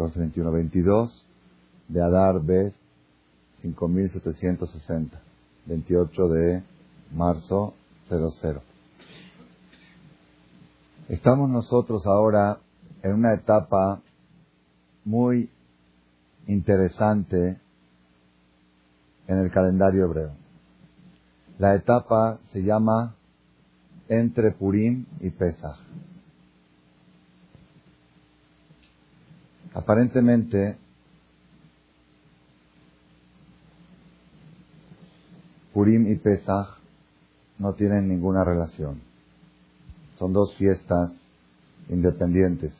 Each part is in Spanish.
14, 21, 22 de Adar Bet 5760, 28 de marzo 00. Estamos nosotros ahora en una etapa muy interesante en el calendario hebreo. La etapa se llama entre Purim y Pesach. Aparentemente, Purim y Pesach no tienen ninguna relación. Son dos fiestas independientes.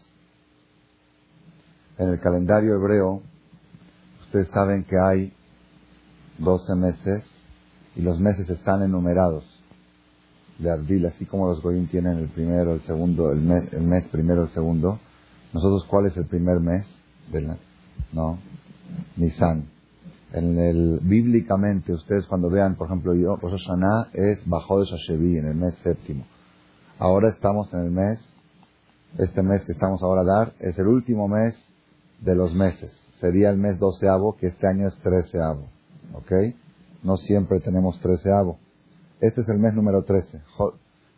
En el calendario hebreo, ustedes saben que hay 12 meses y los meses están enumerados de Ardil, así como los Goyim tienen el primero, el segundo, el mes, el mes primero, el segundo. Nosotros, ¿cuál es el primer mes? no, Nisan. En el, bíblicamente, ustedes cuando vean, por ejemplo, yo, Rosh Hashanah es bajo de Shashevi, en el mes séptimo. Ahora estamos en el mes, este mes que estamos ahora a dar, es el último mes de los meses. Sería el mes doceavo, que este año es treceavo. ¿Ok? No siempre tenemos treceavo. Este es el mes número trece.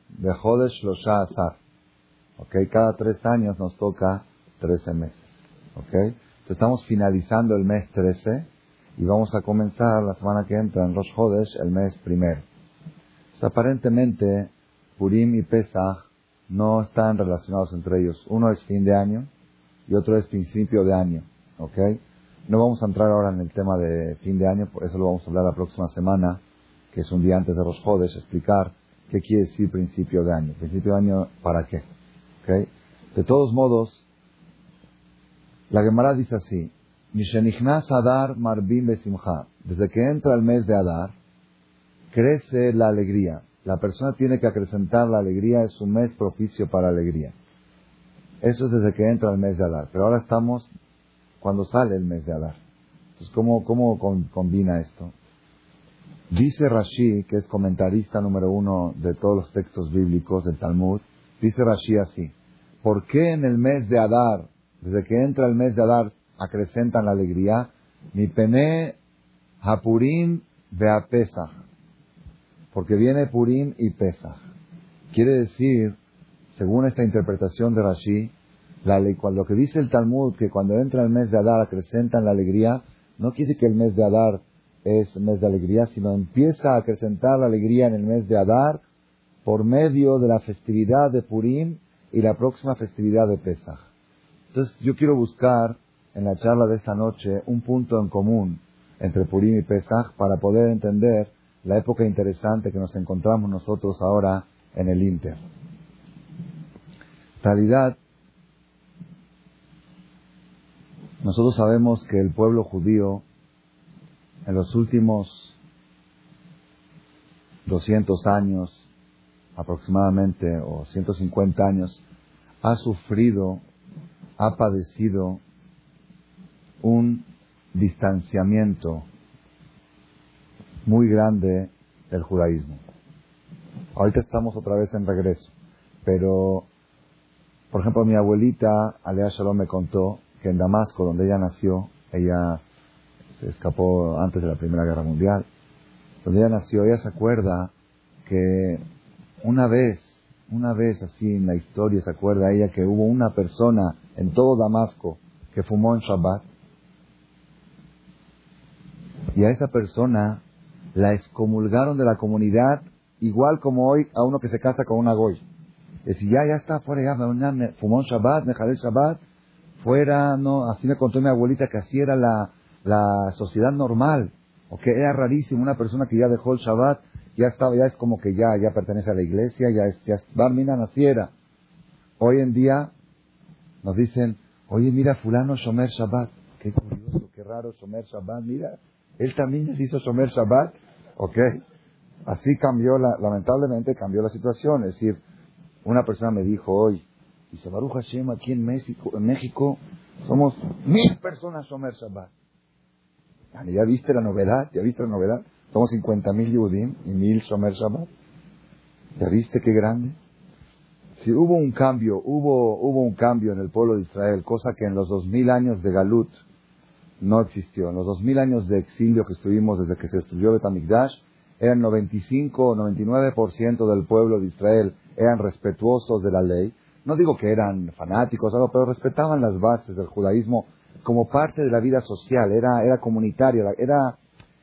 De Losha Azar. ¿Ok? Cada tres años nos toca trece meses. ¿Ok? Estamos finalizando el mes trece y vamos a comenzar la semana que entra en Rosh Hodesh el mes primero. aparentemente Purim y Pesach no están relacionados entre ellos. Uno es fin de año y otro es principio de año. ¿Ok? No vamos a entrar ahora en el tema de fin de año, por eso lo vamos a hablar la próxima semana, que es un día antes de Rosh Hodesh, explicar qué quiere decir principio de año. Principio de año, ¿para qué? ¿Ok? De todos modos, la Gemara dice así, Adar Marbim Besimcha. Desde que entra el mes de Adar, crece la alegría. La persona tiene que acrecentar la alegría, es un mes propicio para alegría. Eso es desde que entra el mes de Adar. Pero ahora estamos cuando sale el mes de Adar. Entonces, ¿cómo, cómo combina esto? Dice Rashi, que es comentarista número uno de todos los textos bíblicos del Talmud, dice Rashi así, ¿por qué en el mes de Adar, desde que entra el mes de Adar, acrecentan la alegría. Mi pene hapurim pesach Porque viene Purim y Pesach. Quiere decir, según esta interpretación de Rashi, lo que dice el Talmud, que cuando entra el mes de Adar acrecentan la alegría, no quiere que el mes de Adar es mes de alegría, sino empieza a acrecentar la alegría en el mes de Adar por medio de la festividad de Purim y la próxima festividad de Pesach. Entonces yo quiero buscar en la charla de esta noche un punto en común entre Purim y Pesach para poder entender la época interesante que nos encontramos nosotros ahora en el Inter. En realidad, nosotros sabemos que el pueblo judío en los últimos 200 años aproximadamente, o 150 años, ha sufrido, ha padecido un distanciamiento muy grande del judaísmo. Ahorita estamos otra vez en regreso, pero, por ejemplo, mi abuelita, Alea Shalom, me contó que en Damasco, donde ella nació, ella se escapó antes de la Primera Guerra Mundial, donde ella nació, ella se acuerda que una vez, una vez así en la historia se acuerda ella que hubo una persona en todo Damasco que fumó en Shabbat y a esa persona la excomulgaron de la comunidad igual como hoy a uno que se casa con una goy. Decir, ya, ya está fuera, ya me, fumó un Shabbat, me jalé el Shabbat, fuera, no, así me contó mi abuelita que así era la, la sociedad normal, o que era rarísimo una persona que ya dejó el Shabbat, ya estaba, ya es como que ya, ya pertenece a la iglesia, ya es, ya Barmina naciera. Hoy en día nos dicen, oye, mira fulano Shomer Shabbat, qué curioso, qué raro Shomer Shabbat, mira, él también les hizo Shomer Shabbat. ¿Ok? Así cambió, la, lamentablemente cambió la situación. Es decir, una persona me dijo hoy, dice Baruch Hashem, aquí en México, en México somos mil personas Shomer Shabbat. ¿Ya viste la novedad? ¿Ya viste la novedad? Somos 50 mil Yudim y mil Shomer Shabbat. ¿Ya viste qué grande? Si hubo un cambio, hubo, hubo un cambio en el pueblo de Israel, cosa que en los dos mil años de Galut no existió. En los dos mil años de exilio que estuvimos desde que se destruyó Betamikdash, eran 95 o 99% del pueblo de Israel eran respetuosos de la ley. No digo que eran fanáticos, algo, pero respetaban las bases del judaísmo como parte de la vida social, era, era comunitaria, era,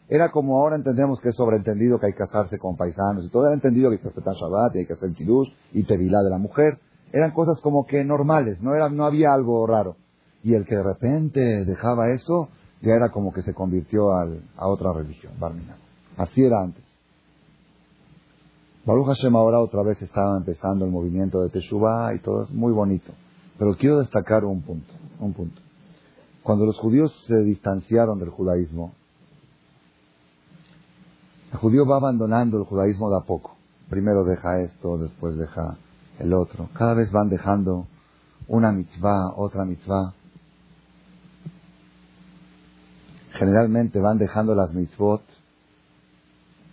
era como ahora entendemos que es sobreentendido que hay que casarse con paisanos y todo, era entendido que hay que respetar Shabbat y hay que hacer Kiddush y Tevilá de la mujer. Eran cosas como que normales, no, era, no había algo raro. Y el que de repente dejaba eso, ya era como que se convirtió a otra religión, Barminan. Así era antes. Baruch Hashem ahora otra vez estaba empezando el movimiento de Teshuvah y todo es muy bonito. Pero quiero destacar un punto, un punto. Cuando los judíos se distanciaron del judaísmo, el judío va abandonando el judaísmo de a poco. Primero deja esto, después deja el otro. Cada vez van dejando una mitzvah, otra mitzvah. Generalmente van dejando las mitzvot,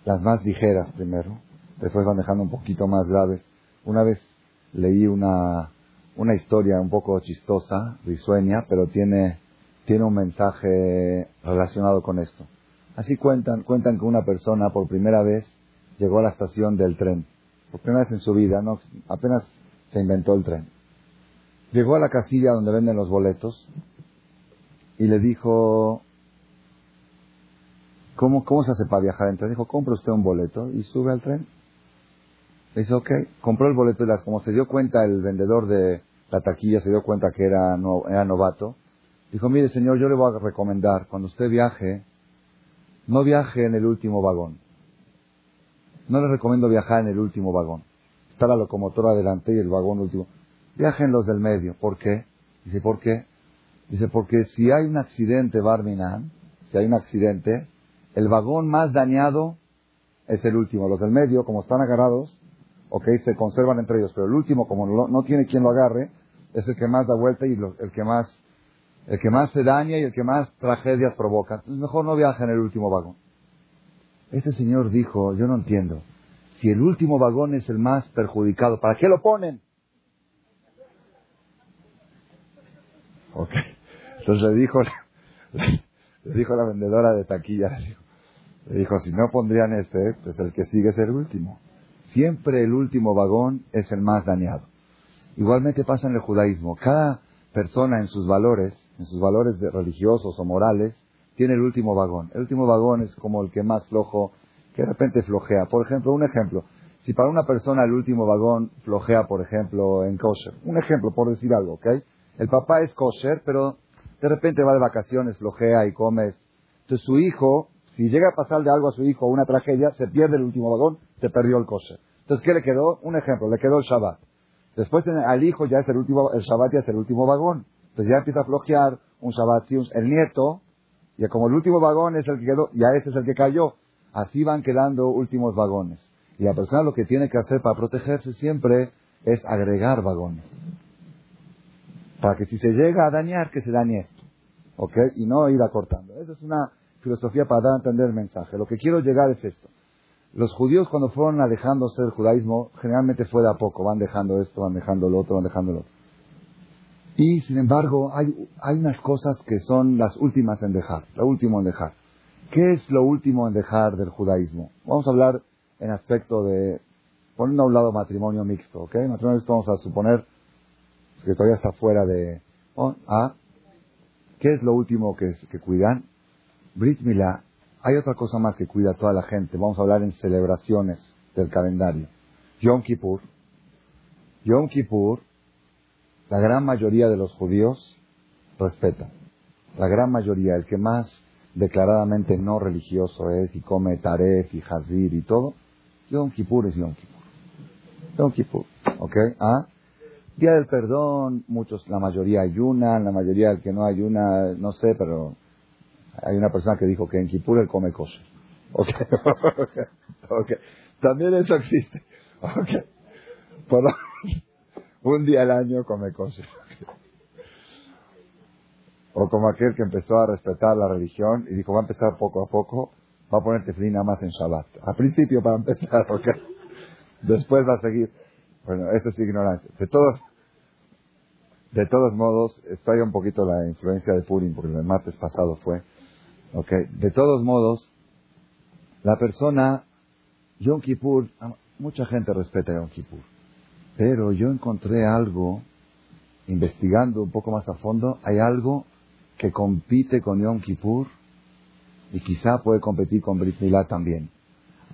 las más ligeras primero, después van dejando un poquito más graves. Una vez leí una, una historia un poco chistosa, risueña, pero tiene, tiene un mensaje relacionado con esto. Así cuentan, cuentan que una persona por primera vez llegó a la estación del tren. Por primera vez en su vida, no, apenas se inventó el tren. Llegó a la casilla donde venden los boletos y le dijo, ¿cómo, cómo se hace para viajar en tren? Dijo, compra usted un boleto y sube al tren. Le dice, ok, compró el boleto y las, como se dio cuenta el vendedor de la taquilla, se dio cuenta que era, era novato, dijo, mire señor, yo le voy a recomendar, cuando usted viaje, no viaje en el último vagón. No le recomiendo viajar en el último vagón. Está la locomotora adelante y el vagón último. Viaje en los del medio. ¿Por qué? Dice, ¿por qué? Dice, porque si hay un accidente, Barminan, si hay un accidente, el vagón más dañado es el último. Los del medio, como están agarrados, ok, se conservan entre ellos, pero el último, como no, tiene quien lo agarre, es el que más da vuelta y el que más el que más se daña y el que más tragedias provoca. Entonces mejor no viaja en el último vagón. Este señor dijo, yo no entiendo, si el último vagón es el más perjudicado, ¿para qué lo ponen? Ok. Entonces le dijo, le dijo la vendedora de taquilla, le dijo, le dijo, si no pondrían este, pues el que sigue es el último. Siempre el último vagón es el más dañado. Igualmente pasa en el judaísmo. Cada persona en sus valores en sus valores religiosos o morales, tiene el último vagón. El último vagón es como el que más flojo, que de repente flojea. Por ejemplo, un ejemplo. Si para una persona el último vagón flojea, por ejemplo, en kosher. Un ejemplo, por decir algo, ¿ok? El papá es kosher, pero de repente va de vacaciones, flojea y come. Entonces su hijo, si llega a pasarle algo a su hijo, una tragedia, se pierde el último vagón, se perdió el kosher. Entonces, ¿qué le quedó? Un ejemplo, le quedó el Shabbat. Después al hijo ya es el último, el Shabbat ya es el último vagón. Entonces ya empieza a flojear un Shabbat, el nieto, y como el último vagón es el que quedó, ya ese es el que cayó. Así van quedando últimos vagones. Y la persona lo que tiene que hacer para protegerse siempre es agregar vagones. Para que si se llega a dañar, que se dañe esto. ¿Ok? Y no ir acortando. Esa es una filosofía para dar a entender el mensaje. Lo que quiero llegar es esto. Los judíos cuando fueron alejándose del judaísmo, generalmente fue de a poco. Van dejando esto, van dejando lo otro, van dejando lo otro. Y sin embargo, hay, hay unas cosas que son las últimas en dejar, lo último en dejar. ¿Qué es lo último en dejar del judaísmo? Vamos a hablar en aspecto de, poniendo a un lado matrimonio mixto, ¿ok? Matrimonio mixto vamos a suponer que todavía está fuera de, oh, ¿ah? ¿Qué es lo último que, que cuidan? Brit Milá, hay otra cosa más que cuida toda la gente. Vamos a hablar en celebraciones del calendario. Yom Kippur. Yom Kippur la gran mayoría de los judíos respetan. La gran mayoría, el que más declaradamente no religioso es y come taref y hazir y todo, Yom Kippur es Yom Kippur. Yom Kippur, ¿ok? ¿Ah? Día del perdón, muchos, la mayoría ayunan, la mayoría del que no ayuna, no sé, pero hay una persona que dijo que en Kippur él come kosher. ¿Ok? okay. También eso existe. ¿Ok? Por un día al año come cosas. O como aquel que empezó a respetar la religión y dijo, va a empezar poco a poco, va a poner tefilín más en Shabbat. Al principio para empezar, porque después va a seguir. Bueno, eso es ignorancia. De todos, de todos modos, estoy un poquito la influencia de Purim, porque el martes pasado fue. De todos modos, la persona, Yom Kippur, mucha gente respeta Yom Kippur, pero yo encontré algo, investigando un poco más a fondo, hay algo que compite con Yom Kippur y quizá puede competir con Brit Milá también.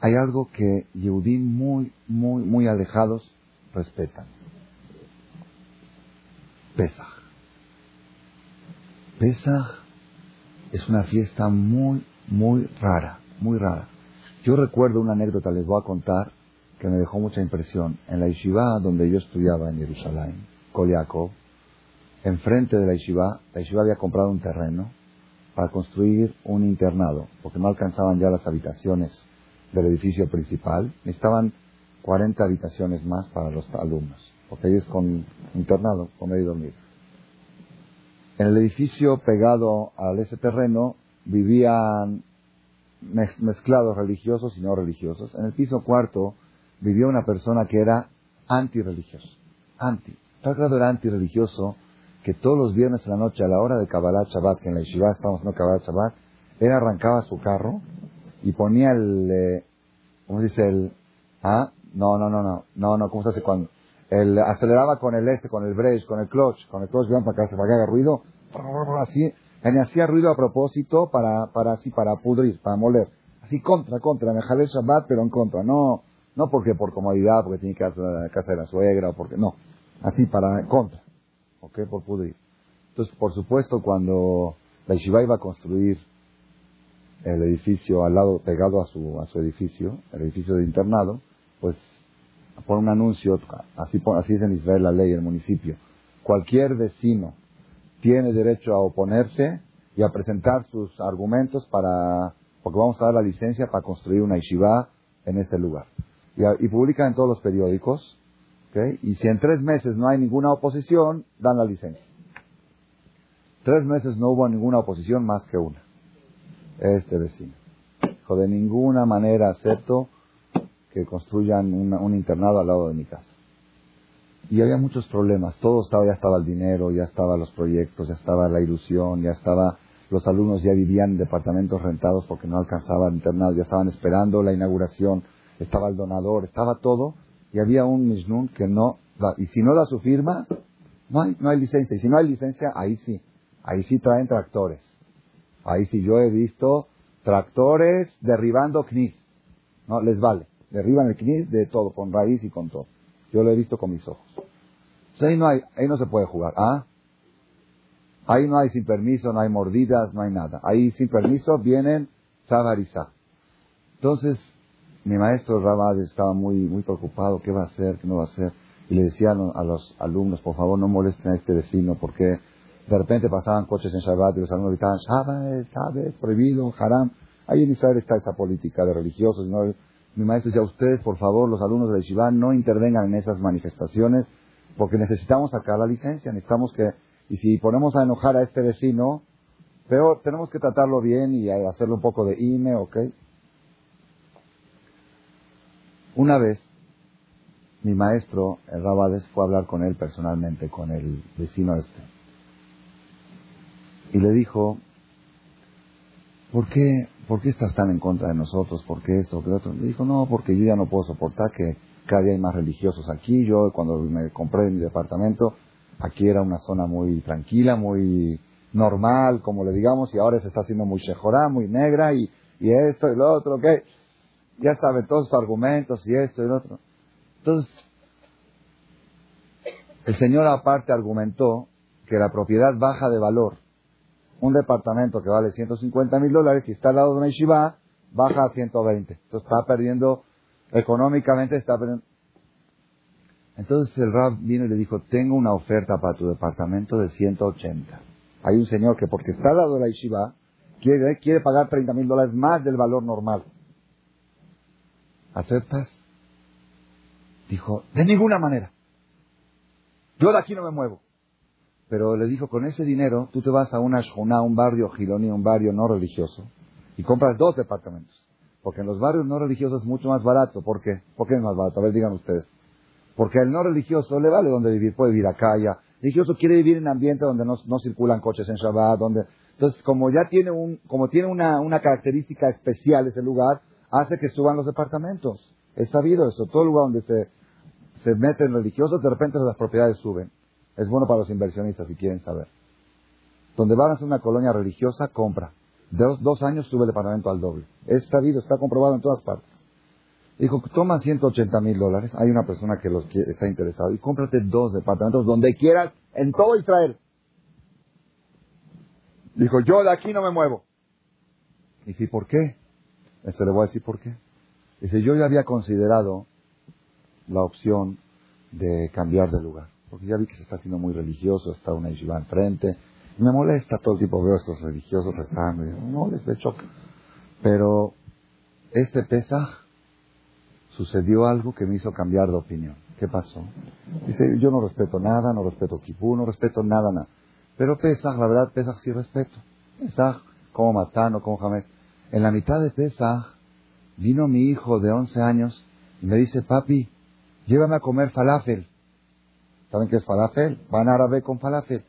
Hay algo que Yehudim muy, muy, muy alejados respetan. Pesach. Pesach es una fiesta muy, muy rara, muy rara. Yo recuerdo una anécdota, les voy a contar, que me dejó mucha impresión. En la yeshiva donde yo estudiaba en Jerusalén, Koliakov, enfrente de la yeshiva, la yeshiva había comprado un terreno para construir un internado, porque no alcanzaban ya las habitaciones del edificio principal. Necesitaban 40 habitaciones más para los alumnos, porque ahí es con internado, comer y dormir. En el edificio pegado a ese terreno vivían mezclados religiosos y no religiosos. En el piso cuarto vivía una persona que era antirreligioso. Anti. Tal grado era antirreligioso que todos los viernes en la noche, a la hora de Kabbalah Shabbat, que en la Yeshiva estamos haciendo Kabbalah Shabbat, él arrancaba su carro y ponía el, eh, ¿cómo se dice? El, ah, no, no, no, no, no, no, ¿cómo se hace cuando? El, aceleraba con el este, con el brake, con el clutch, con el clutch, para que, para que haga ruido, así, él hacía ruido a propósito para, para así, para pudrir, para moler. Así contra, contra, me jalé Shabbat, pero en contra, no, no porque por comodidad, porque tiene que a la casa de la suegra, o porque, no, así para, contra, ok, por pudrir. Entonces, por supuesto, cuando la Yeshiva iba a construir el edificio al lado, pegado a su, a su edificio, el edificio de internado, pues por un anuncio, así, así es en Israel la ley, el municipio, cualquier vecino tiene derecho a oponerse y a presentar sus argumentos para, porque vamos a dar la licencia para construir una yeshiva en ese lugar. Y, y publican en todos los periódicos, ¿okay? y si en tres meses no hay ninguna oposición, dan la licencia. Tres meses no hubo ninguna oposición más que una este vecino. Dijo, de ninguna manera acepto que construyan un internado al lado de mi casa. Y había muchos problemas, todo estaba, ya estaba el dinero, ya estaban los proyectos, ya estaba la ilusión, ya estaba, los alumnos ya vivían en departamentos rentados porque no alcanzaban internado, ya estaban esperando la inauguración, estaba el donador, estaba todo, y había un Mishnun que no da, y si no da su firma, no hay, no hay licencia, y si no hay licencia, ahí sí, ahí sí traen tractores. Ahí sí yo he visto tractores derribando knis. No, les vale. Derriban el knis de todo, con raíz y con todo. Yo lo he visto con mis ojos. ahí no hay, ahí no se puede jugar. ¿Ah? Ahí no hay sin permiso, no hay mordidas, no hay nada. Ahí sin permiso vienen Zabarizá. Entonces, mi maestro Rabad estaba muy, muy preocupado, ¿qué va a hacer? ¿Qué no va a hacer? Y le decía a los alumnos, por favor, no molesten a este vecino, porque de repente pasaban coches en Shabbat y los alumnos gritaban, Shabbat, Shabbat, prohibido, haram. Ahí en Israel está esa política de religiosos. Mi maestro decía, ustedes, por favor, los alumnos de Yeshiva, no intervengan en esas manifestaciones porque necesitamos sacar la licencia, necesitamos que, y si ponemos a enojar a este vecino, peor, tenemos que tratarlo bien y hacerle un poco de INE, ¿ok? Una vez, mi maestro, el Rabades, fue a hablar con él personalmente, con el vecino este y le dijo, ¿por qué, ¿por qué estás tan en contra de nosotros? ¿Por qué esto? ¿Por qué otro? Le dijo, no, porque yo ya no puedo soportar que cada día hay más religiosos aquí. Yo cuando me compré mi departamento, aquí era una zona muy tranquila, muy normal, como le digamos, y ahora se está haciendo muy shejorá, muy negra, y, y esto y lo otro, ¿qué? Ya saben todos los argumentos, y esto y lo otro. Entonces, el Señor aparte argumentó que la propiedad baja de valor un departamento que vale 150 mil dólares y está al lado de una yeshiva, baja a 120. Entonces está perdiendo, económicamente está perdiendo. Entonces el Rab vino y le dijo, tengo una oferta para tu departamento de 180. Hay un señor que porque está al lado de la yeshiva, quiere, quiere pagar 30 mil dólares más del valor normal. ¿Aceptas? Dijo, de ninguna manera. Yo de aquí no me muevo. Pero le dijo, con ese dinero tú te vas a una shona, un barrio giloni, un barrio no religioso, y compras dos departamentos. Porque en los barrios no religiosos es mucho más barato. ¿Por qué? ¿Por qué es más barato? A ver, digan ustedes. Porque el no religioso le vale donde vivir, puede vivir acá, allá. El religioso quiere vivir en ambiente donde no, no circulan coches en Shabbat, donde... Entonces, como ya tiene un, como tiene una, una característica especial ese lugar, hace que suban los departamentos. Es sabido eso. Todo lugar donde se, se meten religiosos, de repente las propiedades suben. Es bueno para los inversionistas si quieren saber. Donde van a hacer una colonia religiosa, compra. Dos, dos años sube el departamento al doble. Es sabido, está comprobado en todas partes. Dijo, toma 180 mil dólares, hay una persona que los quiere, está interesado, y cómprate dos departamentos donde quieras, en todo Israel. Dijo, yo de aquí no me muevo. Y si, ¿por qué? Esto le voy a decir por qué. Dice, yo ya había considerado la opción de cambiar de lugar. Porque ya vi que se está haciendo muy religioso, está una yeshiva enfrente. Me molesta todo el tipo, veo estos religiosos rezando. Y no les de choque. Pero este Pesaj sucedió algo que me hizo cambiar de opinión. ¿Qué pasó? Dice, yo no respeto nada, no respeto Kipú, no respeto nada, nada. Pero Pesaj, la verdad, Pesaj sí respeto. Pesaj, como Matano, como Jamés. En la mitad de Pesaj vino mi hijo de 11 años y me dice, papi, llévame a comer falafel. ¿Saben qué es falafel? Van árabe con falafel.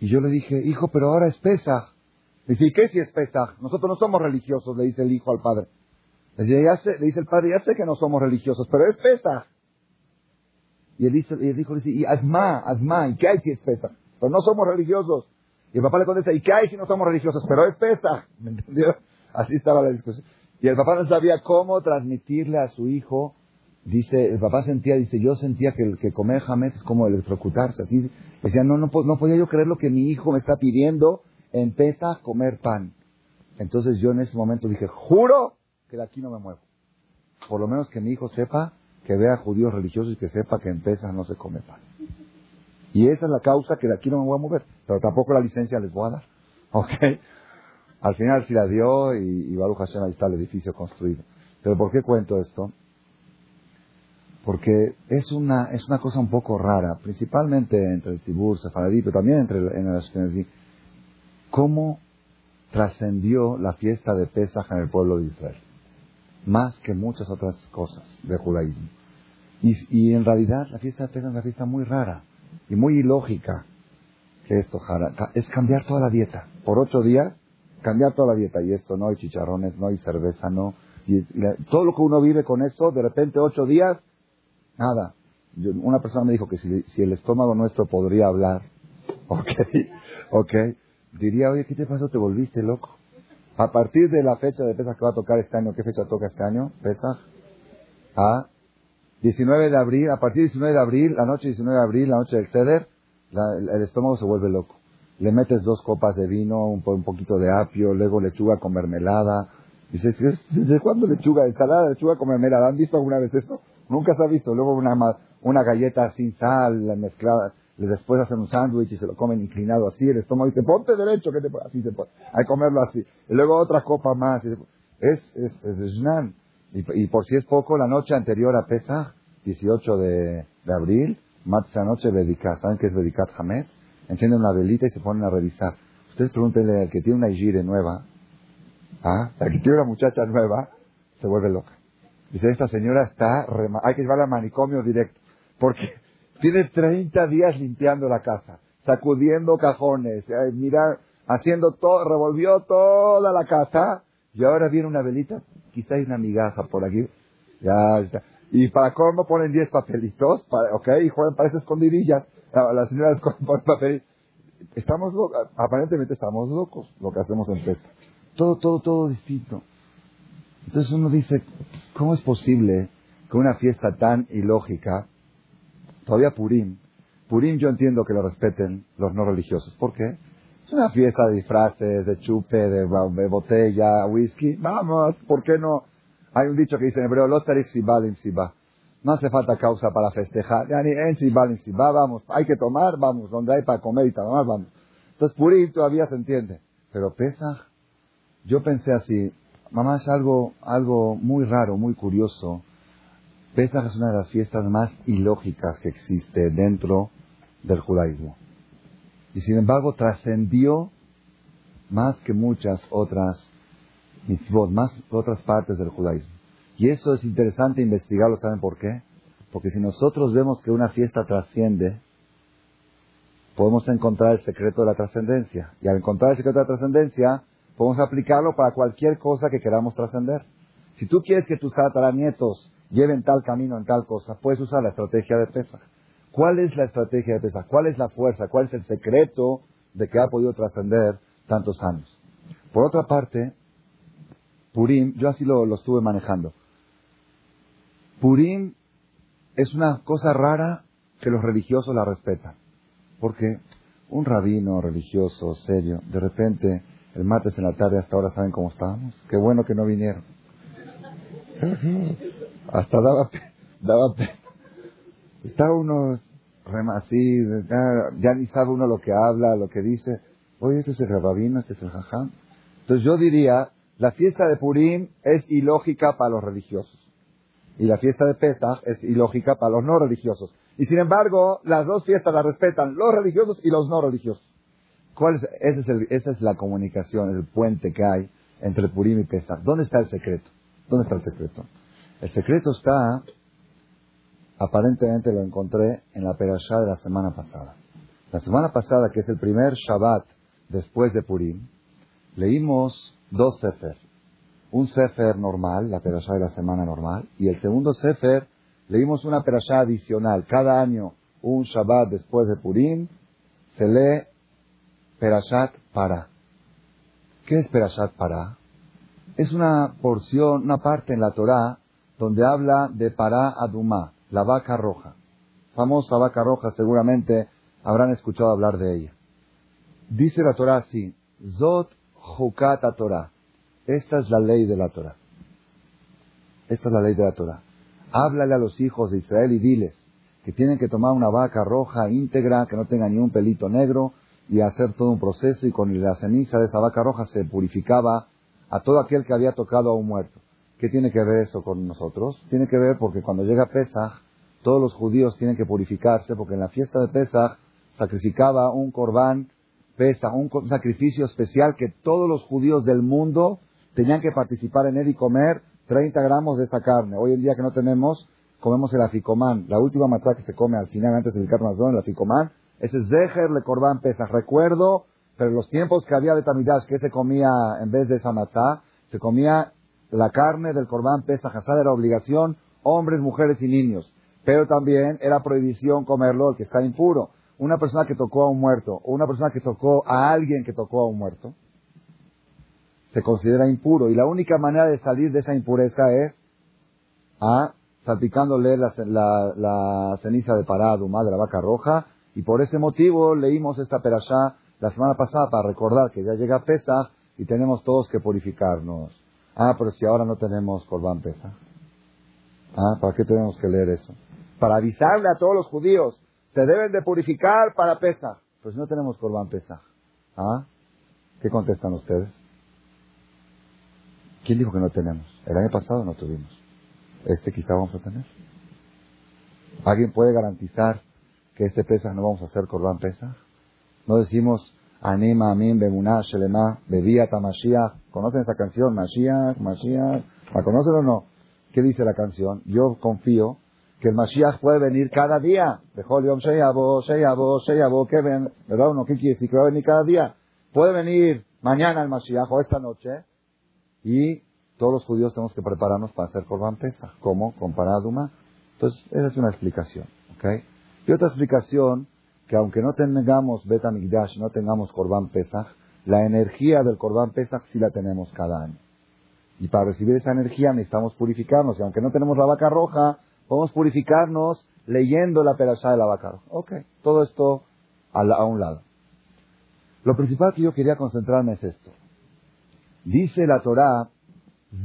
Y yo le dije, hijo, pero ahora es Pesaj. Dice, ¿y qué si es Pesaj? Nosotros no somos religiosos, le dice el hijo al padre. Le dice, le el padre, ya sé que no somos religiosos, pero es Pesaj. Y él dice, y el hijo le dice, y Asma, Asma, ¿y qué hay si es Pesaj? Pero no somos religiosos. Y el papá le contesta, ¿y qué hay si no somos religiosos? Pero es Pesaj. ¿Me entendió? Así estaba la discusión. Y el papá no sabía cómo transmitirle a su hijo. Dice, el papá sentía, dice, yo sentía que que comer jamés es como electrocutarse. Así, decía, no, no, no podía yo creer lo que mi hijo me está pidiendo. Empieza a comer pan. Entonces yo en ese momento dije, juro que de aquí no me muevo. Por lo menos que mi hijo sepa, que vea judíos religiosos y que sepa que en Pesach no se come pan. Y esa es la causa que de aquí no me voy a mover. Pero tampoco la licencia les voy a dar. ¿Ok? Al final sí la dio y, y Baruch Hashem ahí está el edificio construido. Pero ¿por qué cuento esto? Porque es una, es una cosa un poco rara, principalmente entre el Sibur, Sefaradí, pero también entre el, en el. ¿Cómo trascendió la fiesta de Pesach en el pueblo de Israel? Más que muchas otras cosas del judaísmo. Y, y en realidad la fiesta de Pesach es una fiesta muy rara y muy ilógica. Que esto, es cambiar toda la dieta. Por ocho días cambiar toda la dieta. Y esto no hay chicharrones, no hay cerveza, no. Y, todo lo que uno vive con eso, de repente ocho días, nada. una persona me dijo que si, si, el estómago nuestro podría hablar, ok, ok, diría, oye, ¿qué te pasó? ¿Te volviste loco? A partir de la fecha de Pesach que va a tocar este año, ¿qué fecha toca este año? Pesach. A 19 de abril, a partir del 19 de abril, la noche 19 de abril, la noche del ceder, el estómago se vuelve loco le metes dos copas de vino, un, poquito de apio, luego lechuga con mermelada. Dices, ¿desde cuándo lechuga? Ensalada, lechuga con mermelada. ¿Han visto alguna vez eso? Nunca se ha visto. Luego una, una galleta sin sal, mezclada. Después hacen un sándwich y se lo comen inclinado así. El estómago dice, ponte derecho, que te Así se puede. Hay que comerlo así. Y luego otra copa más. Es, es, es, y, por si es poco, la noche anterior a Pesach, 18 de, de abril, martes noche, Bedikat. ¿Saben qué es Bedikat Hametz? encienden una velita y se ponen a revisar. Ustedes pregúntenle al que tiene una Igire nueva, ¿ah? al que tiene una muchacha nueva, se vuelve loca. Dice, esta señora está, hay que llevarla al manicomio directo, porque tiene 30 días limpiando la casa, sacudiendo cajones, eh, mira, haciendo todo, revolvió toda la casa, y ahora viene una velita, quizá hay una migaja por aquí, ya está. Y para cómo ponen 10 papelitos, para, ok, y juegan para esas escondidillas. La señora esconde papel. Estamos locos, aparentemente estamos locos lo que hacemos en Pesca. Todo, todo, todo distinto. Entonces uno dice, ¿cómo es posible que una fiesta tan ilógica, todavía Purim, Purim yo entiendo que lo respeten los no religiosos. ¿Por qué? Es una fiesta de disfraces, de chupe, de, botella, whisky. Vamos, ¿por qué no? Hay un dicho que dice en hebreo, No hace falta causa para festejar. En Siba, vamos. Hay que tomar, vamos. Donde hay para comer y tomar, vamos. Entonces Purim todavía se entiende. Pero pesa. Yo pensé así, mamá, es algo, algo muy raro, muy curioso. Pesach es una de las fiestas más ilógicas que existe dentro del judaísmo. Y sin embargo trascendió más que muchas otras mitzvot, más otras partes del judaísmo. Y eso es interesante investigarlo, ¿saben por qué? Porque si nosotros vemos que una fiesta trasciende, podemos encontrar el secreto de la trascendencia. Y al encontrar el secreto de la trascendencia, podemos aplicarlo para cualquier cosa que queramos trascender. Si tú quieres que tus tataranietos lleven tal camino en tal cosa, puedes usar la estrategia de Pesach. ¿Cuál es la estrategia de Pesach? ¿Cuál es la fuerza? ¿Cuál es el secreto de que ha podido trascender tantos años? Por otra parte, Purim, yo así lo, lo estuve manejando. Purim es una cosa rara que los religiosos la respetan. Porque un rabino religioso, serio, de repente, el martes en la tarde hasta ahora saben cómo estábamos. Qué bueno que no vinieron. Hasta daba, daba Estaba uno así, ya ni sabe uno lo que habla, lo que dice. Oye, este es el rabino, este es el jajam. Entonces yo diría, la fiesta de Purim es ilógica para los religiosos. Y la fiesta de Pesach es ilógica para los no religiosos. Y sin embargo, las dos fiestas las respetan los religiosos y los no religiosos. ¿Cuál es? esa es la comunicación, el puente que hay entre Purim y Pesach. ¿Dónde está el secreto? ¿Dónde está el secreto? El secreto está, aparentemente lo encontré en la perashá de la semana pasada. La semana pasada, que es el primer Shabbat después de Purim, leímos dos sefer. Un sefer normal, la perashá de la semana normal, y el segundo sefer leímos una perashá adicional. Cada año, un Shabbat después de Purim, se lee Perashat Para. ¿Qué es Perashat Para? Es una porción, una parte en la Torá donde habla de Para Adumá, la vaca roja. Famosa vaca roja, seguramente habrán escuchado hablar de ella. Dice la Torá así, Zot Jukata Torah. Esta es la ley de la Torah. Esta es la ley de la Torah. Háblale a los hijos de Israel y diles que tienen que tomar una vaca roja íntegra, que no tenga ni un pelito negro, y hacer todo un proceso, y con la ceniza de esa vaca roja se purificaba a todo aquel que había tocado a un muerto. ¿Qué tiene que ver eso con nosotros? Tiene que ver porque cuando llega Pesach, todos los judíos tienen que purificarse, porque en la fiesta de Pesach sacrificaba un corbán Pesach, un sacrificio especial que todos los judíos del mundo tenían que participar en él y comer 30 gramos de esa carne. Hoy en día que no tenemos, comemos el aficomán. La última matzá que se come al final antes del carnazón, el aficomán, ese es Zeher le Corban Pesach. Recuerdo, pero los tiempos que había Betamidash, que se comía en vez de esa matzá, se comía la carne del Corban Pesach. Asad era obligación, hombres, mujeres y niños. Pero también era prohibición comerlo el que está impuro. Una persona que tocó a un muerto, o una persona que tocó a alguien que tocó a un muerto, se considera impuro. Y la única manera de salir de esa impureza es a salpicándole la, la, ceniza de paraduma de la vaca roja. Y por ese motivo leímos esta perashá la semana pasada para recordar que ya llega Pesach y tenemos todos que purificarnos. Ah, pero si ahora no tenemos Corban Pesach. Ah, ¿para qué tenemos que leer eso? Para avisarle a todos los judíos, se deben de purificar para Pesach. Pues no tenemos Corban Pesach. ¿Ah? ¿Qué contestan ustedes? ¿Quién dijo que no tenemos? El año pasado no tuvimos. Este quizá vamos a tener. ¿Alguien puede garantizar que este Pesach no vamos a hacer Corban Pesach? No decimos Anima, Amin, Bemuná, Shelema, Bebía, Tamashiach. ¿Conocen esa canción? Mashiach, Mashiach. ¿La conocen o no? ¿Qué dice la canción? Yo confío que el Mashiach puede venir cada día. Dejó Yom Sheyabo, Sheyabo, Sheyabo, que ven, ¿verdad? Uno, ¿qué quiere decir? Que va a venir cada día. Puede venir mañana el Mashiach o esta noche y todos los judíos tenemos que prepararnos para hacer Corban Pesach. ¿Cómo? Con Paraduma. Entonces, esa es una explicación. ¿ok? Y otra explicación, que aunque no tengamos Betamigdash, no tengamos Corban Pesach, la energía del Corban Pesach sí la tenemos cada año. Y para recibir esa energía necesitamos purificarnos. Y aunque no tenemos la vaca roja, podemos purificarnos leyendo la perashá de la vaca roja. Todo esto a, a un lado. Lo principal que yo quería concentrarme es esto. Dice la Torah,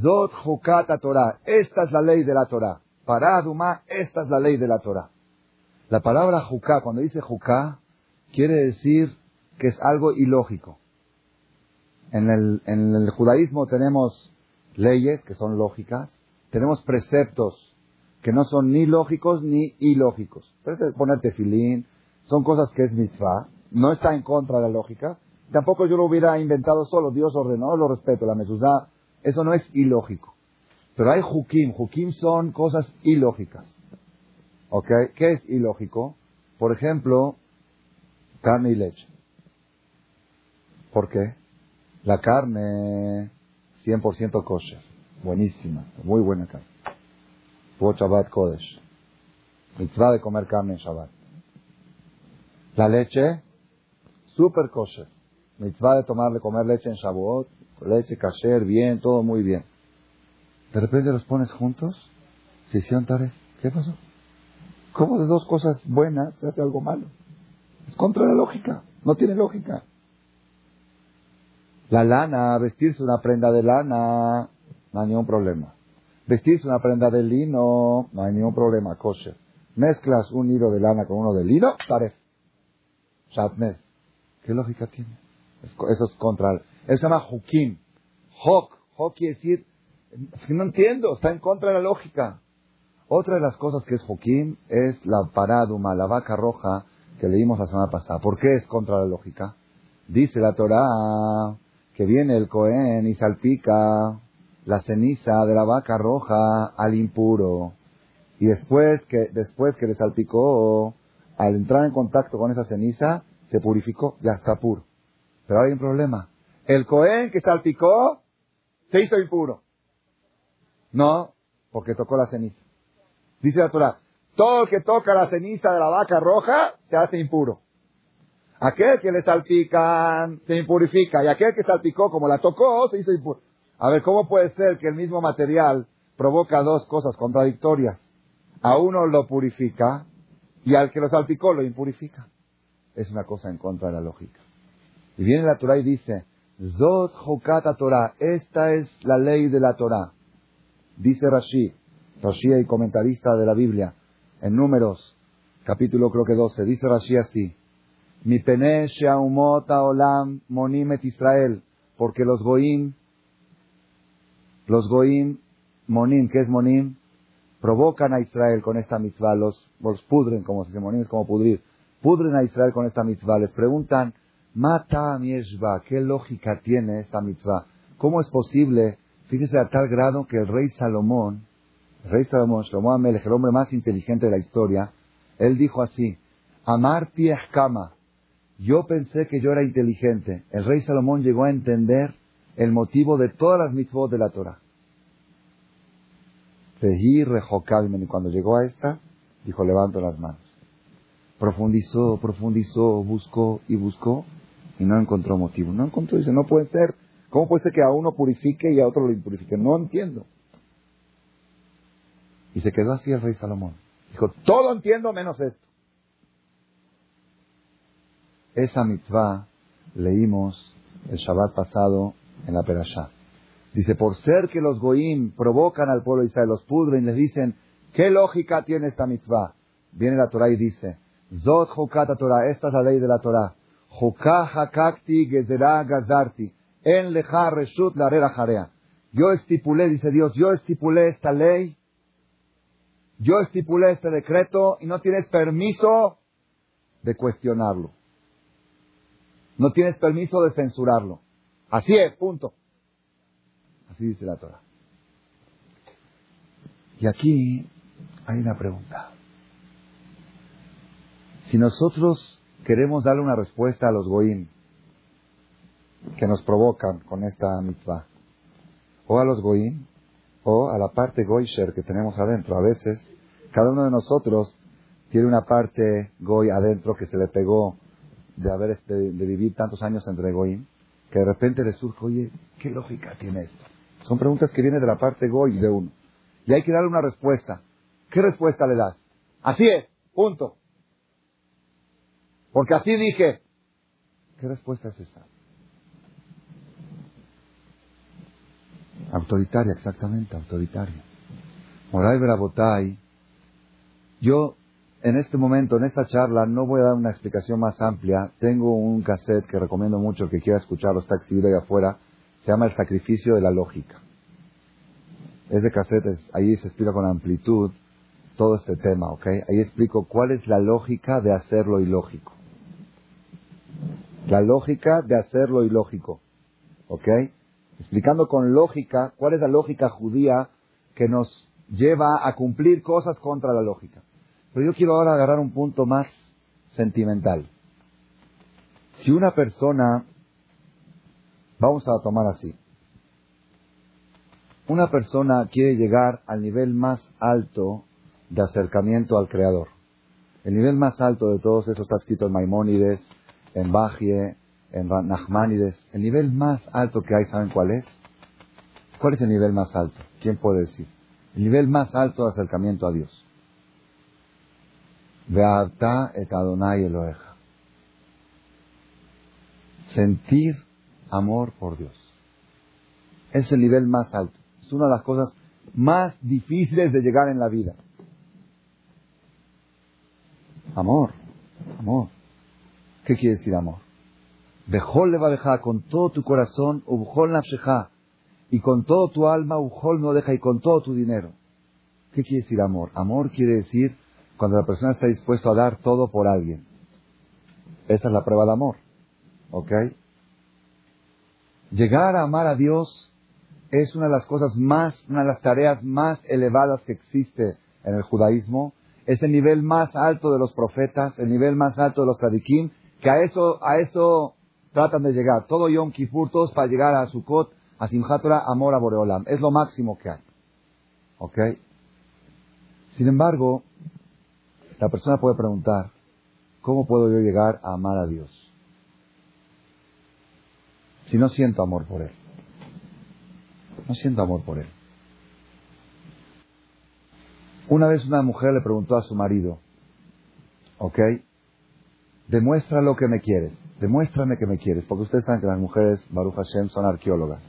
Zot Jukata Torah, esta es la ley de la Torah. Para Adumá, esta es la ley de la Torah. La palabra Juká, cuando dice Juká, quiere decir que es algo ilógico. En el, en el judaísmo tenemos leyes que son lógicas, tenemos preceptos que no son ni lógicos ni ilógicos. Ponerte filín, son cosas que es mitzvah, no está en contra de la lógica, Tampoco yo lo hubiera inventado solo, Dios ordenó, lo respeto, la mesuzá, eso no es ilógico. Pero hay hukim, hukim son cosas ilógicas. ¿Ok? ¿Qué es ilógico? Por ejemplo, carne y leche. ¿Por qué? La carne 100% kosher. Buenísima. Muy buena carne. Por Shabbat Kodesh. Mitzvah de comer carne en Shabbat. La leche, super kosher. Mitzvah de tomarle, comer leche en Shavuot. Leche, kasher, bien, todo muy bien. De repente los pones juntos. Hicieron ¿Qué pasó? ¿Cómo de dos cosas buenas se hace algo malo? Es contra la lógica. No tiene lógica. La lana, vestirse una prenda de lana, no hay ningún problema. Vestirse una prenda de lino, no hay ningún problema, kosher. Mezclas un hilo de lana con uno de lino, taref. Shatnez. ¿Qué lógica tiene? Eso es contra. Eso se llama hukim. Hok. Hok quiere decir, es que no entiendo, está en contra de la lógica. Otra de las cosas que es hukim es la paraduma, la vaca roja que leímos la semana pasada. ¿Por qué es contra la lógica? Dice la Torah que viene el Cohen y salpica la ceniza de la vaca roja al impuro. Y después que, después que le salpicó, al entrar en contacto con esa ceniza, se purificó, ya está puro. Pero hay un problema. El Cohen que salpicó, se hizo impuro. No, porque tocó la ceniza. Dice la Torah, todo el que toca la ceniza de la vaca roja se hace impuro. Aquel que le salpican se impurifica y aquel que salpicó como la tocó se hizo impuro. A ver, ¿cómo puede ser que el mismo material provoca dos cosas contradictorias? A uno lo purifica y al que lo salpicó lo impurifica. Es una cosa en contra de la lógica. Y viene la Torah y dice, Zot Hokata Torah, esta es la ley de la Torah. Dice Rashi, Rashi y comentarista de la Biblia, en Números, capítulo creo que 12, dice Rashi así, mi pene sheaumota olam monimet Israel, porque los goim, los goim, monim, ¿qué es monim? Provocan a Israel con esta mitzvah, los, los pudren, como se dice monim, es como pudrir, pudren a Israel con esta mitzvah, les preguntan, mata mieshva, ¿qué lógica tiene esta mitzvah? ¿Cómo es posible, fíjese a tal grado que el rey Salomón, el rey Salomón, Shlomo Amelech, el hombre más inteligente de la historia, él dijo así, Amar kama, yo pensé que yo era inteligente. El rey Salomón llegó a entender el motivo de todas las mitzvot de la Torah. y cuando llegó a esta, dijo, levanto las manos. Profundizó, profundizó, buscó y buscó y no encontró motivo. No encontró, dice, no puede ser. ¿Cómo puede ser que a uno purifique y a otro lo impurifique? No entiendo. Y se quedó así el rey Salomón. Dijo, todo entiendo menos esto. Esa mitzvah leímos el Shabbat pasado en la Perashá. Dice, por ser que los goim provocan al pueblo de Israel, los pudren, les dicen, ¿qué lógica tiene esta mitzvah? Viene la Torah y dice, Zot Hukata Torah, esta es la ley de la Torah. Hukah hakakti gezerá gazarti, en leja reshut la jarea. Yo estipulé, dice Dios, yo estipulé esta ley, yo estipulé este decreto y no tienes permiso de cuestionarlo. No tienes permiso de censurarlo. Así es, punto. Así dice la Torah. Y aquí hay una pregunta. Si nosotros queremos darle una respuesta a los goim que nos provocan con esta mitzvah, o a los goim, o a la parte goisher que tenemos adentro, a veces cada uno de nosotros tiene una parte goy adentro que se le pegó de haber este, de vivir tantos años entre Goim, que de repente le surge, oye, ¿qué lógica tiene esto? Son preguntas que vienen de la parte Goy de uno. Y hay que darle una respuesta. ¿Qué respuesta le das? Así es, punto. Porque así dije. ¿Qué respuesta es esa? Autoritaria, exactamente, autoritaria. Moray Brabotay, yo en este momento, en esta charla, no voy a dar una explicación más amplia. Tengo un cassette que recomiendo mucho que quiera escucharlo, está exhibido ahí afuera. Se llama El sacrificio de la lógica. Ese cassette, ahí se explica con amplitud todo este tema, ¿ok? Ahí explico cuál es la lógica de hacer lo ilógico. La lógica de hacer lo ilógico, ¿ok? Explicando con lógica cuál es la lógica judía que nos lleva a cumplir cosas contra la lógica. Pero yo quiero ahora agarrar un punto más sentimental. Si una persona, vamos a tomar así, una persona quiere llegar al nivel más alto de acercamiento al Creador. El nivel más alto de todos esos está escrito en Maimónides, en Bajie, en Nachmanides. El nivel más alto que hay, ¿saben cuál es? ¿Cuál es el nivel más alto? ¿Quién puede decir? El nivel más alto de acercamiento a Dios. Beata et Adonai Eloheja. Sentir amor por Dios. Es el nivel más alto. Es una de las cosas más difíciles de llegar en la vida. Amor, amor. ¿Qué quiere decir amor? Bejol le va con todo tu corazón, ubjol nafsheja, y con todo tu alma, ubjol no deja, y con todo tu dinero. ¿Qué quiere decir amor? Amor quiere decir cuando la persona está dispuesta a dar todo por alguien. Esa es la prueba de amor. ¿Ok? Llegar a amar a Dios es una de las cosas más, una de las tareas más elevadas que existe en el judaísmo. Es el nivel más alto de los profetas, el nivel más alto de los tzadikim, que a eso, a eso tratan de llegar. Todo Yom Kippur, todos para llegar a Sukkot, a Simchat amor a Boreolam. Es lo máximo que hay. ¿Ok? Sin embargo, la persona puede preguntar, ¿cómo puedo yo llegar a amar a Dios? Si no siento amor por Él. No siento amor por Él. Una vez una mujer le preguntó a su marido, ¿ok? Demuestra lo que me quieres. Demuéstrame que me quieres. Porque ustedes saben que las mujeres, Baruch Hashem, son arqueólogas.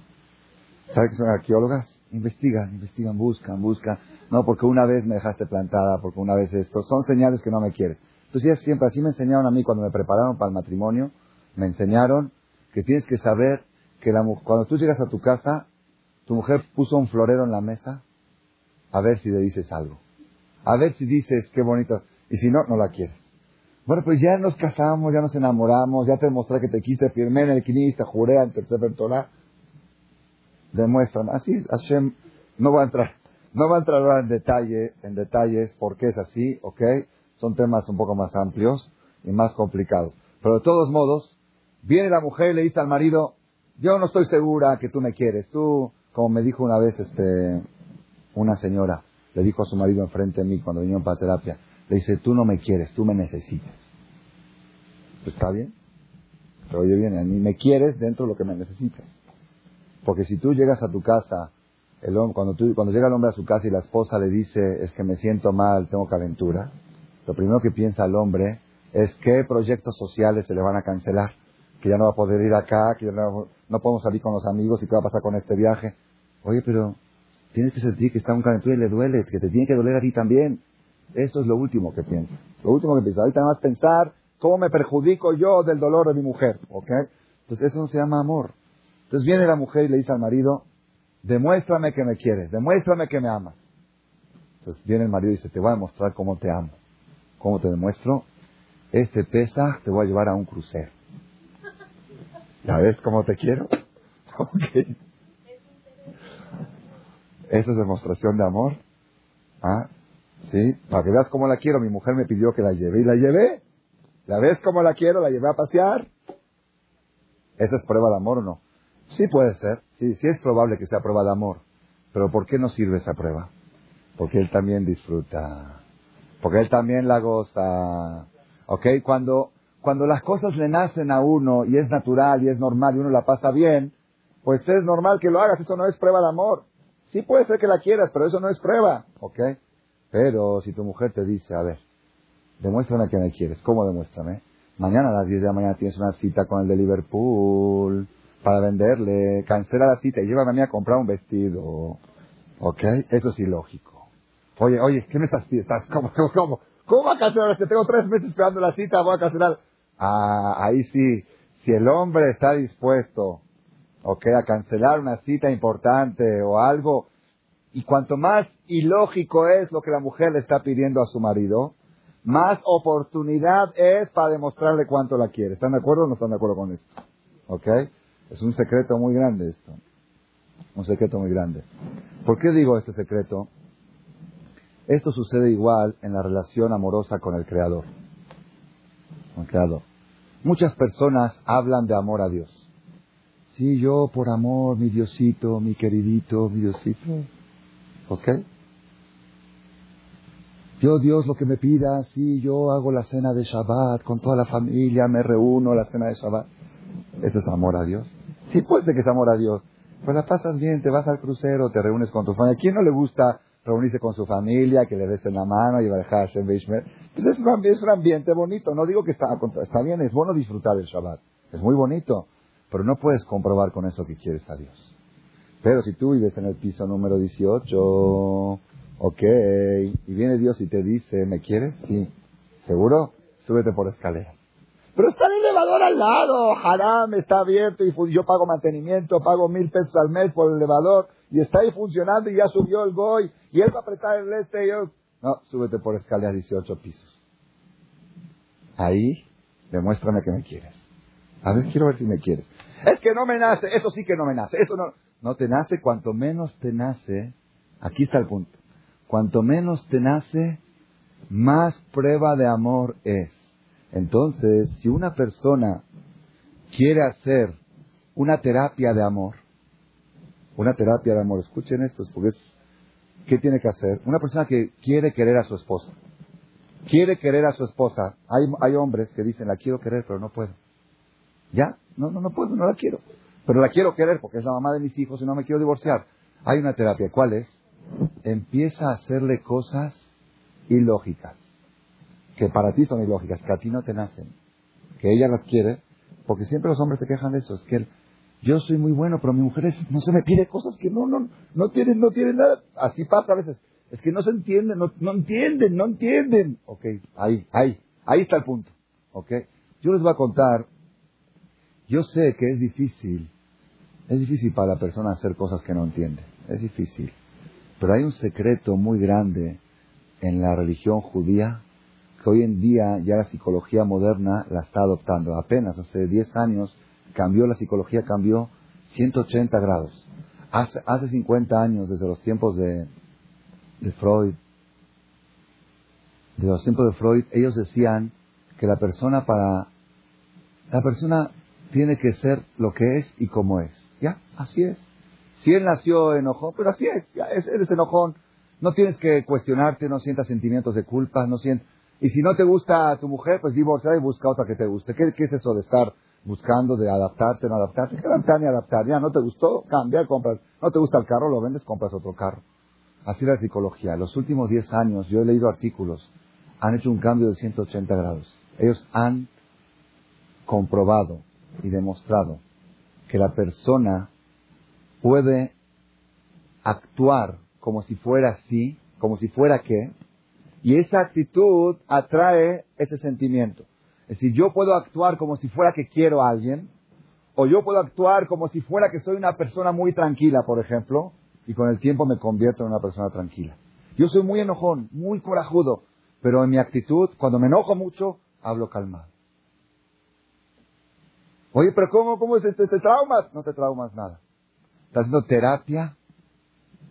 ¿Saben que son arqueólogas? Investigan, investigan, buscan, buscan. No, porque una vez me dejaste plantada, porque una vez esto. Son señales que no me quieres. Entonces, siempre así me enseñaron a mí cuando me prepararon para el matrimonio. Me enseñaron que tienes que saber que la, cuando tú llegas a tu casa, tu mujer puso un florero en la mesa, a ver si le dices algo. A ver si dices, qué bonito. Y si no, no la quieres. Bueno, pues ya nos casamos, ya nos enamoramos, ya te demostré que te quise, firmé en el Knis, te juré ante el Torah. Demuestran. Así, Hashem, no va a entrar, no va a entrar ahora en detalle, en detalles por qué es así, ¿ok? Son temas un poco más amplios y más complicados. Pero de todos modos, viene la mujer y le dice al marido, yo no estoy segura que tú me quieres. Tú, como me dijo una vez este, una señora, le dijo a su marido enfrente de mí cuando vinieron para terapia, le dice, tú no me quieres, tú me necesitas. Pues, ¿Está bien? Se oye bien, a mí me quieres dentro de lo que me necesitas. Porque si tú llegas a tu casa, el cuando, cuando llega el hombre a su casa y la esposa le dice, es que me siento mal, tengo calentura, lo primero que piensa el hombre es qué proyectos sociales se le van a cancelar, que ya no va a poder ir acá, que ya no, no podemos salir con los amigos y qué va a pasar con este viaje. Oye, pero tienes que sentir que está un calentura y le duele, que te tiene que doler a ti también. Eso es lo último que piensa. Lo último que piensa. Ahorita nada más pensar cómo me perjudico yo del dolor de mi mujer. ¿Ok? Entonces eso no se llama amor. Entonces viene la mujer y le dice al marido, demuéstrame que me quieres, demuéstrame que me amas. Entonces viene el marido y dice, te voy a demostrar cómo te amo. ¿Cómo te demuestro? Este pesa te voy a llevar a un crucero. ¿Ya ves cómo te quiero? Okay. ¿Esa es demostración de amor? ¿Ah? ¿Sí? Para que veas cómo la quiero, mi mujer me pidió que la lleve y la llevé. ¿La ves cómo la quiero? La llevé a pasear. ¿Esa es prueba de amor o no? Sí puede ser. Sí, sí es probable que sea prueba de amor. Pero ¿por qué no sirve esa prueba? Porque él también disfruta. Porque él también la goza. ¿Ok? Cuando, cuando las cosas le nacen a uno y es natural y es normal y uno la pasa bien, pues es normal que lo hagas. Eso no es prueba de amor. Sí puede ser que la quieras, pero eso no es prueba. ¿Ok? Pero si tu mujer te dice, a ver, demuéstrame que me quieres, ¿cómo demuéstrame? Mañana a las 10 de la mañana tienes una cita con el de Liverpool para venderle, cancela la cita y llévame a mí a comprar un vestido. ¿Ok? Eso es ilógico. Oye, oye, ¿qué me estás pidiendo? ¿Cómo, cómo, cómo va a cancelar? Te tengo tres meses esperando la cita, voy a cancelar. Ah, ahí sí. Si el hombre está dispuesto, ¿ok? A cancelar una cita importante o algo, y cuanto más ilógico es lo que la mujer le está pidiendo a su marido, más oportunidad es para demostrarle cuánto la quiere. ¿Están de acuerdo o no están de acuerdo con esto? ¿Ok? Es un secreto muy grande esto. Un secreto muy grande. ¿Por qué digo este secreto? Esto sucede igual en la relación amorosa con el Creador. Con el Creador. Muchas personas hablan de amor a Dios. Sí, yo por amor, mi Diosito, mi queridito, mi Diosito. ¿Ok? Yo, Dios, lo que me pida, sí, yo hago la cena de Shabbat con toda la familia, me reúno a la cena de Shabbat. ¿Eso es amor a Dios? Sí, puede ser que es amor a Dios. Pues la pasas bien, te vas al crucero, te reúnes con tu familia. ¿A quién no le gusta reunirse con su familia, que le des en la mano y a Hashem Pues es un, es un ambiente bonito. No digo que está, está bien, es bueno disfrutar del Shabbat. Es muy bonito. Pero no puedes comprobar con eso que quieres a Dios. Pero si tú vives en el piso número 18, ok, y viene Dios y te dice, ¿me quieres? Sí. ¿Seguro? Súbete por escaleras. Pero está el elevador al lado, haram, está abierto y yo pago mantenimiento, pago mil pesos al mes por el elevador y está ahí funcionando y ya subió el goy y él va a apretar el este y yo... No, súbete por escaleras 18 pisos. Ahí, demuéstrame que me quieres. A ver, quiero ver si me quieres. Es que no me nace, eso sí que no me nace, eso no, no te nace, cuanto menos te nace, aquí está el punto, cuanto menos te nace, más prueba de amor es. Entonces, si una persona quiere hacer una terapia de amor, una terapia de amor, escuchen esto, porque es, ¿qué tiene que hacer? Una persona que quiere querer a su esposa, quiere querer a su esposa, hay, hay hombres que dicen, la quiero querer, pero no puedo. ¿Ya? No, no, no puedo, no la quiero. Pero la quiero querer porque es la mamá de mis hijos y no me quiero divorciar. Hay una terapia. ¿Cuál es? Empieza a hacerle cosas ilógicas. Que para ti son ilógicas, que a ti no te nacen. Que ella las quiere. Porque siempre los hombres se quejan de eso. Es que yo soy muy bueno, pero mi mujer no se me pide cosas que no, no, no tienen, no tienen nada. Así pasa a veces. Es que no se entienden, no, no entienden, no entienden. Ok, ahí, ahí, ahí está el punto. Ok. Yo les voy a contar yo sé que es difícil, es difícil para la persona hacer cosas que no entiende, es difícil. Pero hay un secreto muy grande en la religión judía que hoy en día ya la psicología moderna la está adoptando. Apenas hace 10 años cambió la psicología, cambió 180 grados. Hace, hace 50 años, desde los tiempos de, de Freud, de los tiempos de Freud, ellos decían que la persona para la persona tiene que ser lo que es y como es. ¿Ya? Así es. Si él nació enojón, pero así es, ya es, eres enojón. No tienes que cuestionarte, no sientas sentimientos de culpa, no sientas... Y si no te gusta tu mujer, pues divorcia y busca otra que te guste. ¿Qué, es eso de estar buscando, de adaptarte, no adaptarte? ¿Qué adaptar ni adaptar? Ya, no te gustó, cambia, compras. No te gusta el carro, lo vendes, compras otro carro. Así la psicología. Los últimos 10 años, yo he leído artículos, han hecho un cambio de 180 grados. Ellos han comprobado y demostrado que la persona puede actuar como si fuera así, como si fuera que, y esa actitud atrae ese sentimiento. Es decir, yo puedo actuar como si fuera que quiero a alguien, o yo puedo actuar como si fuera que soy una persona muy tranquila, por ejemplo, y con el tiempo me convierto en una persona tranquila. Yo soy muy enojón, muy corajudo, pero en mi actitud, cuando me enojo mucho, hablo calmado. Oye, pero ¿cómo, cómo te, te, traumas? No te traumas nada. Estás haciendo terapia,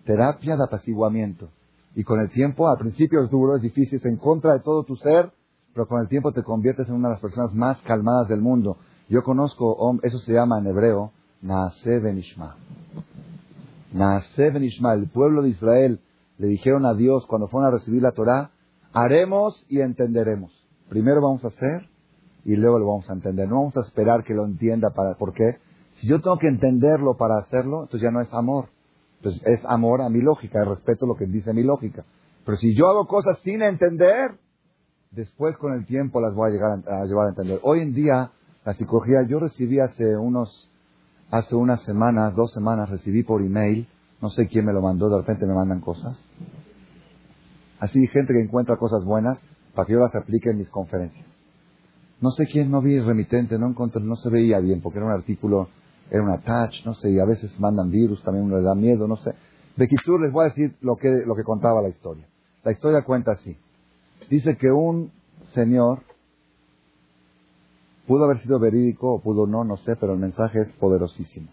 terapia de apaciguamiento. Y con el tiempo, al principio es duro, es difícil, es en contra de todo tu ser, pero con el tiempo te conviertes en una de las personas más calmadas del mundo. Yo conozco, eso se llama en hebreo, Naase Benishma. Naase Benishma, el pueblo de Israel le dijeron a Dios cuando fueron a recibir la Torah, haremos y entenderemos. Primero vamos a hacer y luego lo vamos a entender. No vamos a esperar que lo entienda para, ¿por qué? Si yo tengo que entenderlo para hacerlo, entonces ya no es amor. Entonces es amor a mi lógica, respeto lo que dice mi lógica. Pero si yo hago cosas sin entender, después con el tiempo las voy a llegar a, llevar a entender. Hoy en día, la psicología, yo recibí hace unos, hace unas semanas, dos semanas, recibí por email, no sé quién me lo mandó, de repente me mandan cosas. Así gente que encuentra cosas buenas para que yo las aplique en mis conferencias. No sé quién, no vi remitente, no encontré, no se veía bien, porque era un artículo, era un attach, no sé, y a veces mandan virus, también uno le da miedo, no sé. De Kitsur les voy a decir lo que, lo que contaba la historia. La historia cuenta así. Dice que un señor, pudo haber sido verídico o pudo no, no sé, pero el mensaje es poderosísimo.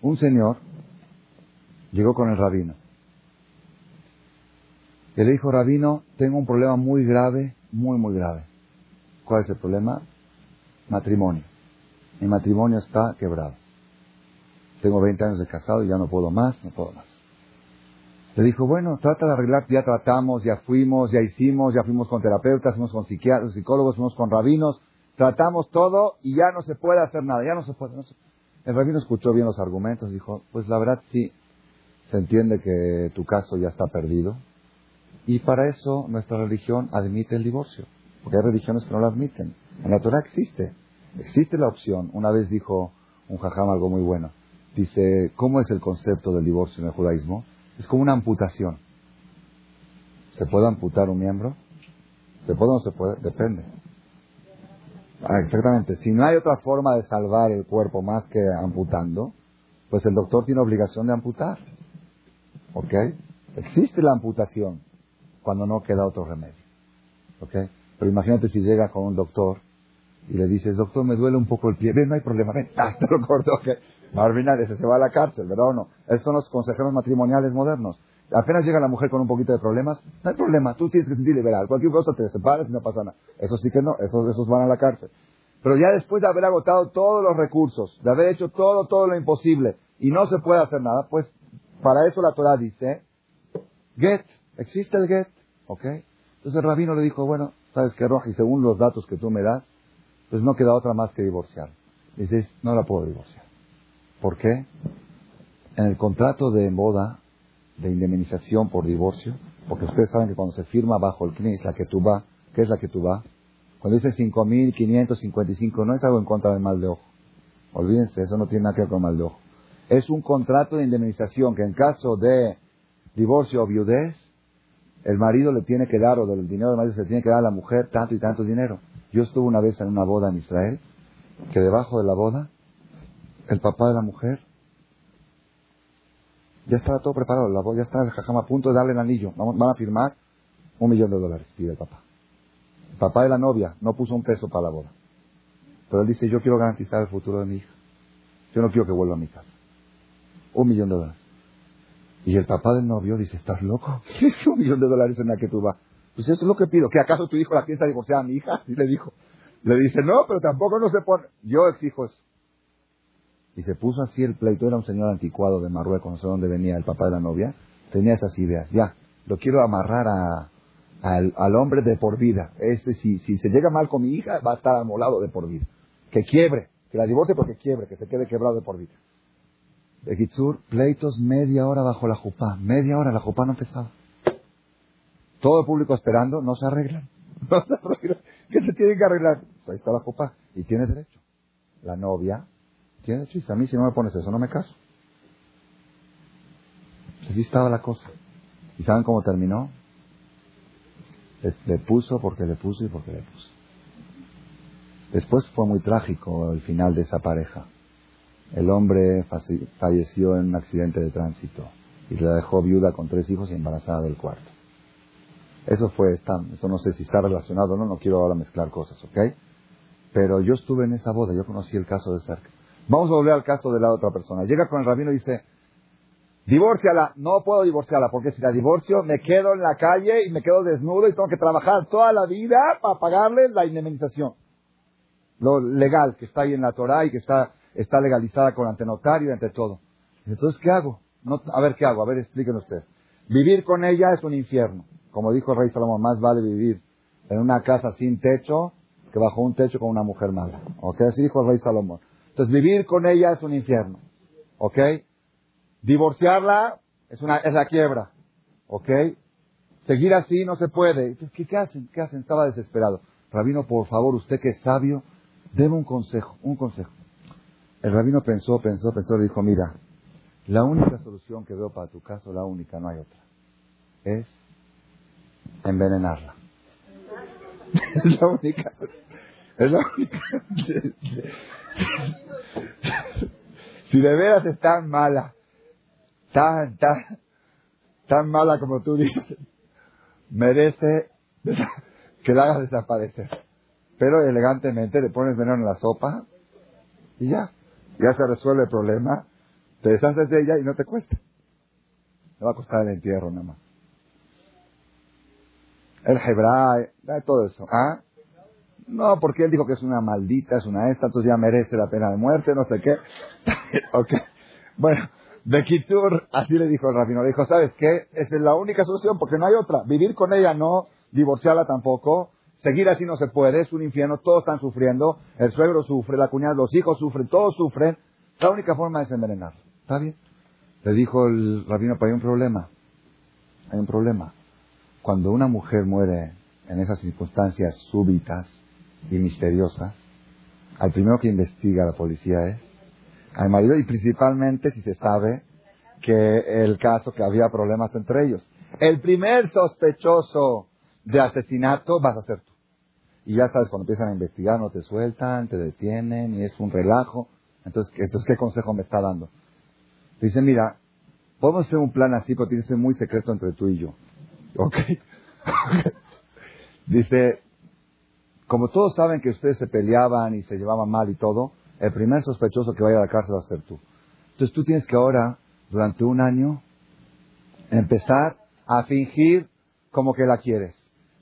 Un señor llegó con el rabino. Y le dijo, Rabino, tengo un problema muy grave, muy, muy grave. ¿Cuál es el problema? Matrimonio. Mi matrimonio está quebrado. Tengo 20 años de casado y ya no puedo más, no puedo más. Le dijo, bueno, trata de arreglar, ya tratamos, ya fuimos, ya hicimos, ya fuimos con terapeutas, fuimos con psiquiatras, psicólogos, fuimos con rabinos, tratamos todo y ya no se puede hacer nada, ya no se puede. El rabino escuchó bien los argumentos, dijo, pues la verdad sí, se entiende que tu caso ya está perdido y para eso nuestra religión admite el divorcio, porque hay religiones que no lo admiten. En la Torah existe, existe la opción. Una vez dijo un jajam algo muy bueno, dice, ¿cómo es el concepto del divorcio en el judaísmo? Es como una amputación. ¿Se puede amputar un miembro? ¿Se puede o no se puede? Depende. Ah, exactamente. Si no hay otra forma de salvar el cuerpo más que amputando, pues el doctor tiene obligación de amputar. ¿Ok? Existe la amputación cuando no queda otro remedio. ¿Ok? Pero imagínate si llega con un doctor y le dices, doctor, me duele un poco el pie. Ven, no hay problema, ven, te lo corto, ¿ok? Marvin, ese se va a la cárcel, ¿verdad o no? Esos son los consejeros matrimoniales modernos. Apenas llega la mujer con un poquito de problemas, no hay problema, tú tienes que sentir liberal. Cualquier cosa te separas y no pasa nada. Eso sí que no, esos, esos van a la cárcel. Pero ya después de haber agotado todos los recursos, de haber hecho todo, todo lo imposible, y no se puede hacer nada, pues para eso la Torah dice, get, existe el get, ¿ok? Entonces el rabino le dijo, bueno, ¿sabes qué, Roja? Y según los datos que tú me das, pues no queda otra más que divorciar. Dices, no la puedo divorciar. ¿Por qué? En el contrato de boda, de indemnización por divorcio, porque ustedes saben que cuando se firma bajo el CNI, la que tú va, ¿qué es la que tú va? Cuando dice 5.555 no es algo en contra del mal de ojo. Olvídense, eso no tiene nada que ver con mal de ojo. Es un contrato de indemnización que en caso de divorcio o viudez, el marido le tiene que dar, o del dinero del marido se le tiene que dar a la mujer tanto y tanto dinero. Yo estuve una vez en una boda en Israel, que debajo de la boda el papá de la mujer ya estaba todo preparado, la, ya está el jajama a punto de darle el anillo. Van a firmar un millón de dólares, pide el papá. El papá de la novia no puso un peso para la boda. Pero él dice, yo quiero garantizar el futuro de mi hija. Yo no quiero que vuelva a mi casa. Un millón de dólares. Y el papá del novio dice, ¿estás loco? ¿Qué es que un millón de dólares en la que tú vas? Pues eso es lo que pido. ¿Que acaso tu hijo la piensa divorciar a mi hija? Y le dijo. Le dice, no, pero tampoco no se pone. Yo exijo eso. Y se puso así el pleito. Era un señor anticuado de Marruecos, no sé dónde venía el papá de la novia. Tenía esas ideas. Ya, lo quiero amarrar al, hombre de por vida. Este, si, se llega mal con mi hija, va a estar amolado de por vida. Que quiebre, que la divorcie porque quiebre, que se quede quebrado de por vida. De Gitsur, pleitos media hora bajo la jupá. Media hora, la jupá no empezaba. Todo el público esperando, no se arreglan. No se arreglan. ¿Qué se tiene que arreglar? Pues ahí está la jupá. Y tiene derecho. La novia A mí si no me pones eso, no me caso. Pues así estaba la cosa. ¿Y saben cómo terminó? Le, puso porque le puso y porque le puso. Después fue muy trágico el final de esa pareja. El hombre falleció en un accidente de tránsito y la dejó viuda con tres hijos y embarazada del cuarto. Eso fue, está, eso no sé si está relacionado o no, no quiero ahora mezclar cosas, ¿ok? Pero yo estuve en esa boda, yo conocí el caso de cerca. Vamos a volver al caso de la otra persona. Llega con el rabino y dice, divórciala. No puedo divorciarla porque si la divorcio me quedo en la calle y me quedo desnudo y tengo que trabajar toda la vida para pagarle la indemnización. Lo legal que está ahí en la Torah y que está, legalizada con ante notario y ante todo. Entonces, ¿qué hago? No, a ver, ¿qué hago? A ver, explíquenme ustedes. Vivir con ella es un infierno. Como dijo el rey Salomón, más vale vivir en una casa sin techo que bajo un techo con una mujer mala. ¿Ok? Así dijo el rey Salomón. Entonces vivir con ella es un infierno. ¿Ok? Divorciarla es, una, es la quiebra. ¿Ok? Seguir así no se puede. Entonces, ¿qué, hacen? ¿Qué hacen? Estaba desesperado. Rabino, por favor, usted que es sabio, deme un consejo, un consejo. El rabino pensó, pensó, pensó y dijo, mira, la única solución que veo para tu caso, la única, no hay otra, es envenenarla. es la única. Es la si de veras es tan mala, tan, tan, tan mala como tú dices, merece que la hagas desaparecer. Pero elegantemente le pones veneno en la sopa y ya, ya se resuelve el problema, te deshaces de ella y no te cuesta. No va a costar el entierro nada más. el hebreo, todo eso. ¿Ah? No, porque él dijo que es una maldita, es una esta, entonces ya merece la pena de muerte, no sé qué. ok. Bueno, de Kitur, así le dijo el rabino. Le dijo, ¿sabes qué? Esa es la única solución porque no hay otra. Vivir con ella no, divorciarla tampoco. Seguir así no se puede, es un infierno, todos están sufriendo. El suegro sufre, la cuñada, los hijos sufren, todos sufren. La única forma es envenenarlo. ¿Está bien? Le dijo el rabino, pero hay un problema. Hay un problema. Cuando una mujer muere en esas circunstancias súbitas y misteriosas, al primero que investiga la policía es al marido y principalmente si se sabe que el caso que había problemas entre ellos. El primer sospechoso de asesinato vas a ser tú. Y ya sabes, cuando empiezan a investigar no te sueltan, te detienen y es un relajo. Entonces, entonces ¿qué consejo me está dando? Dice, mira, podemos hacer un plan así, pero tiene que ser muy secreto entre tú y yo. ¿Ok? Dice, como todos saben que ustedes se peleaban y se llevaban mal y todo, el primer sospechoso que vaya a la cárcel va a ser tú. Entonces tú tienes que ahora, durante un año, empezar a fingir como que la quieres.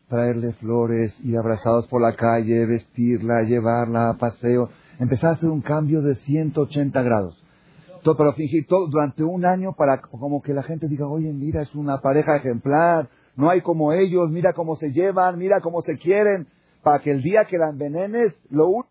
Traerle flores, ir abrazados por la calle, vestirla, llevarla a paseo. Empezar a hacer un cambio de 180 grados. Todo, pero fingir todo durante un año para como que la gente diga, oye, mira, es una pareja ejemplar, no hay como ellos, mira cómo se llevan, mira cómo se quieren, para que el día que la envenenes, lo único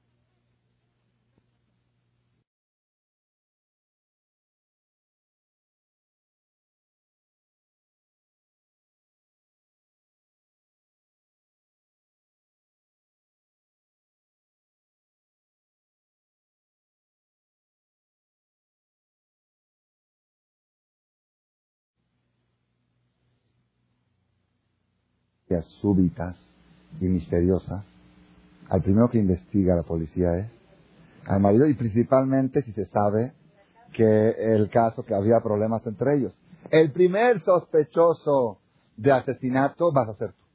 súbitas y misteriosas, al primero que investiga la policía es al marido y principalmente si se sabe que el caso que había problemas entre ellos. El primer sospechoso de asesinato vas a ser tú.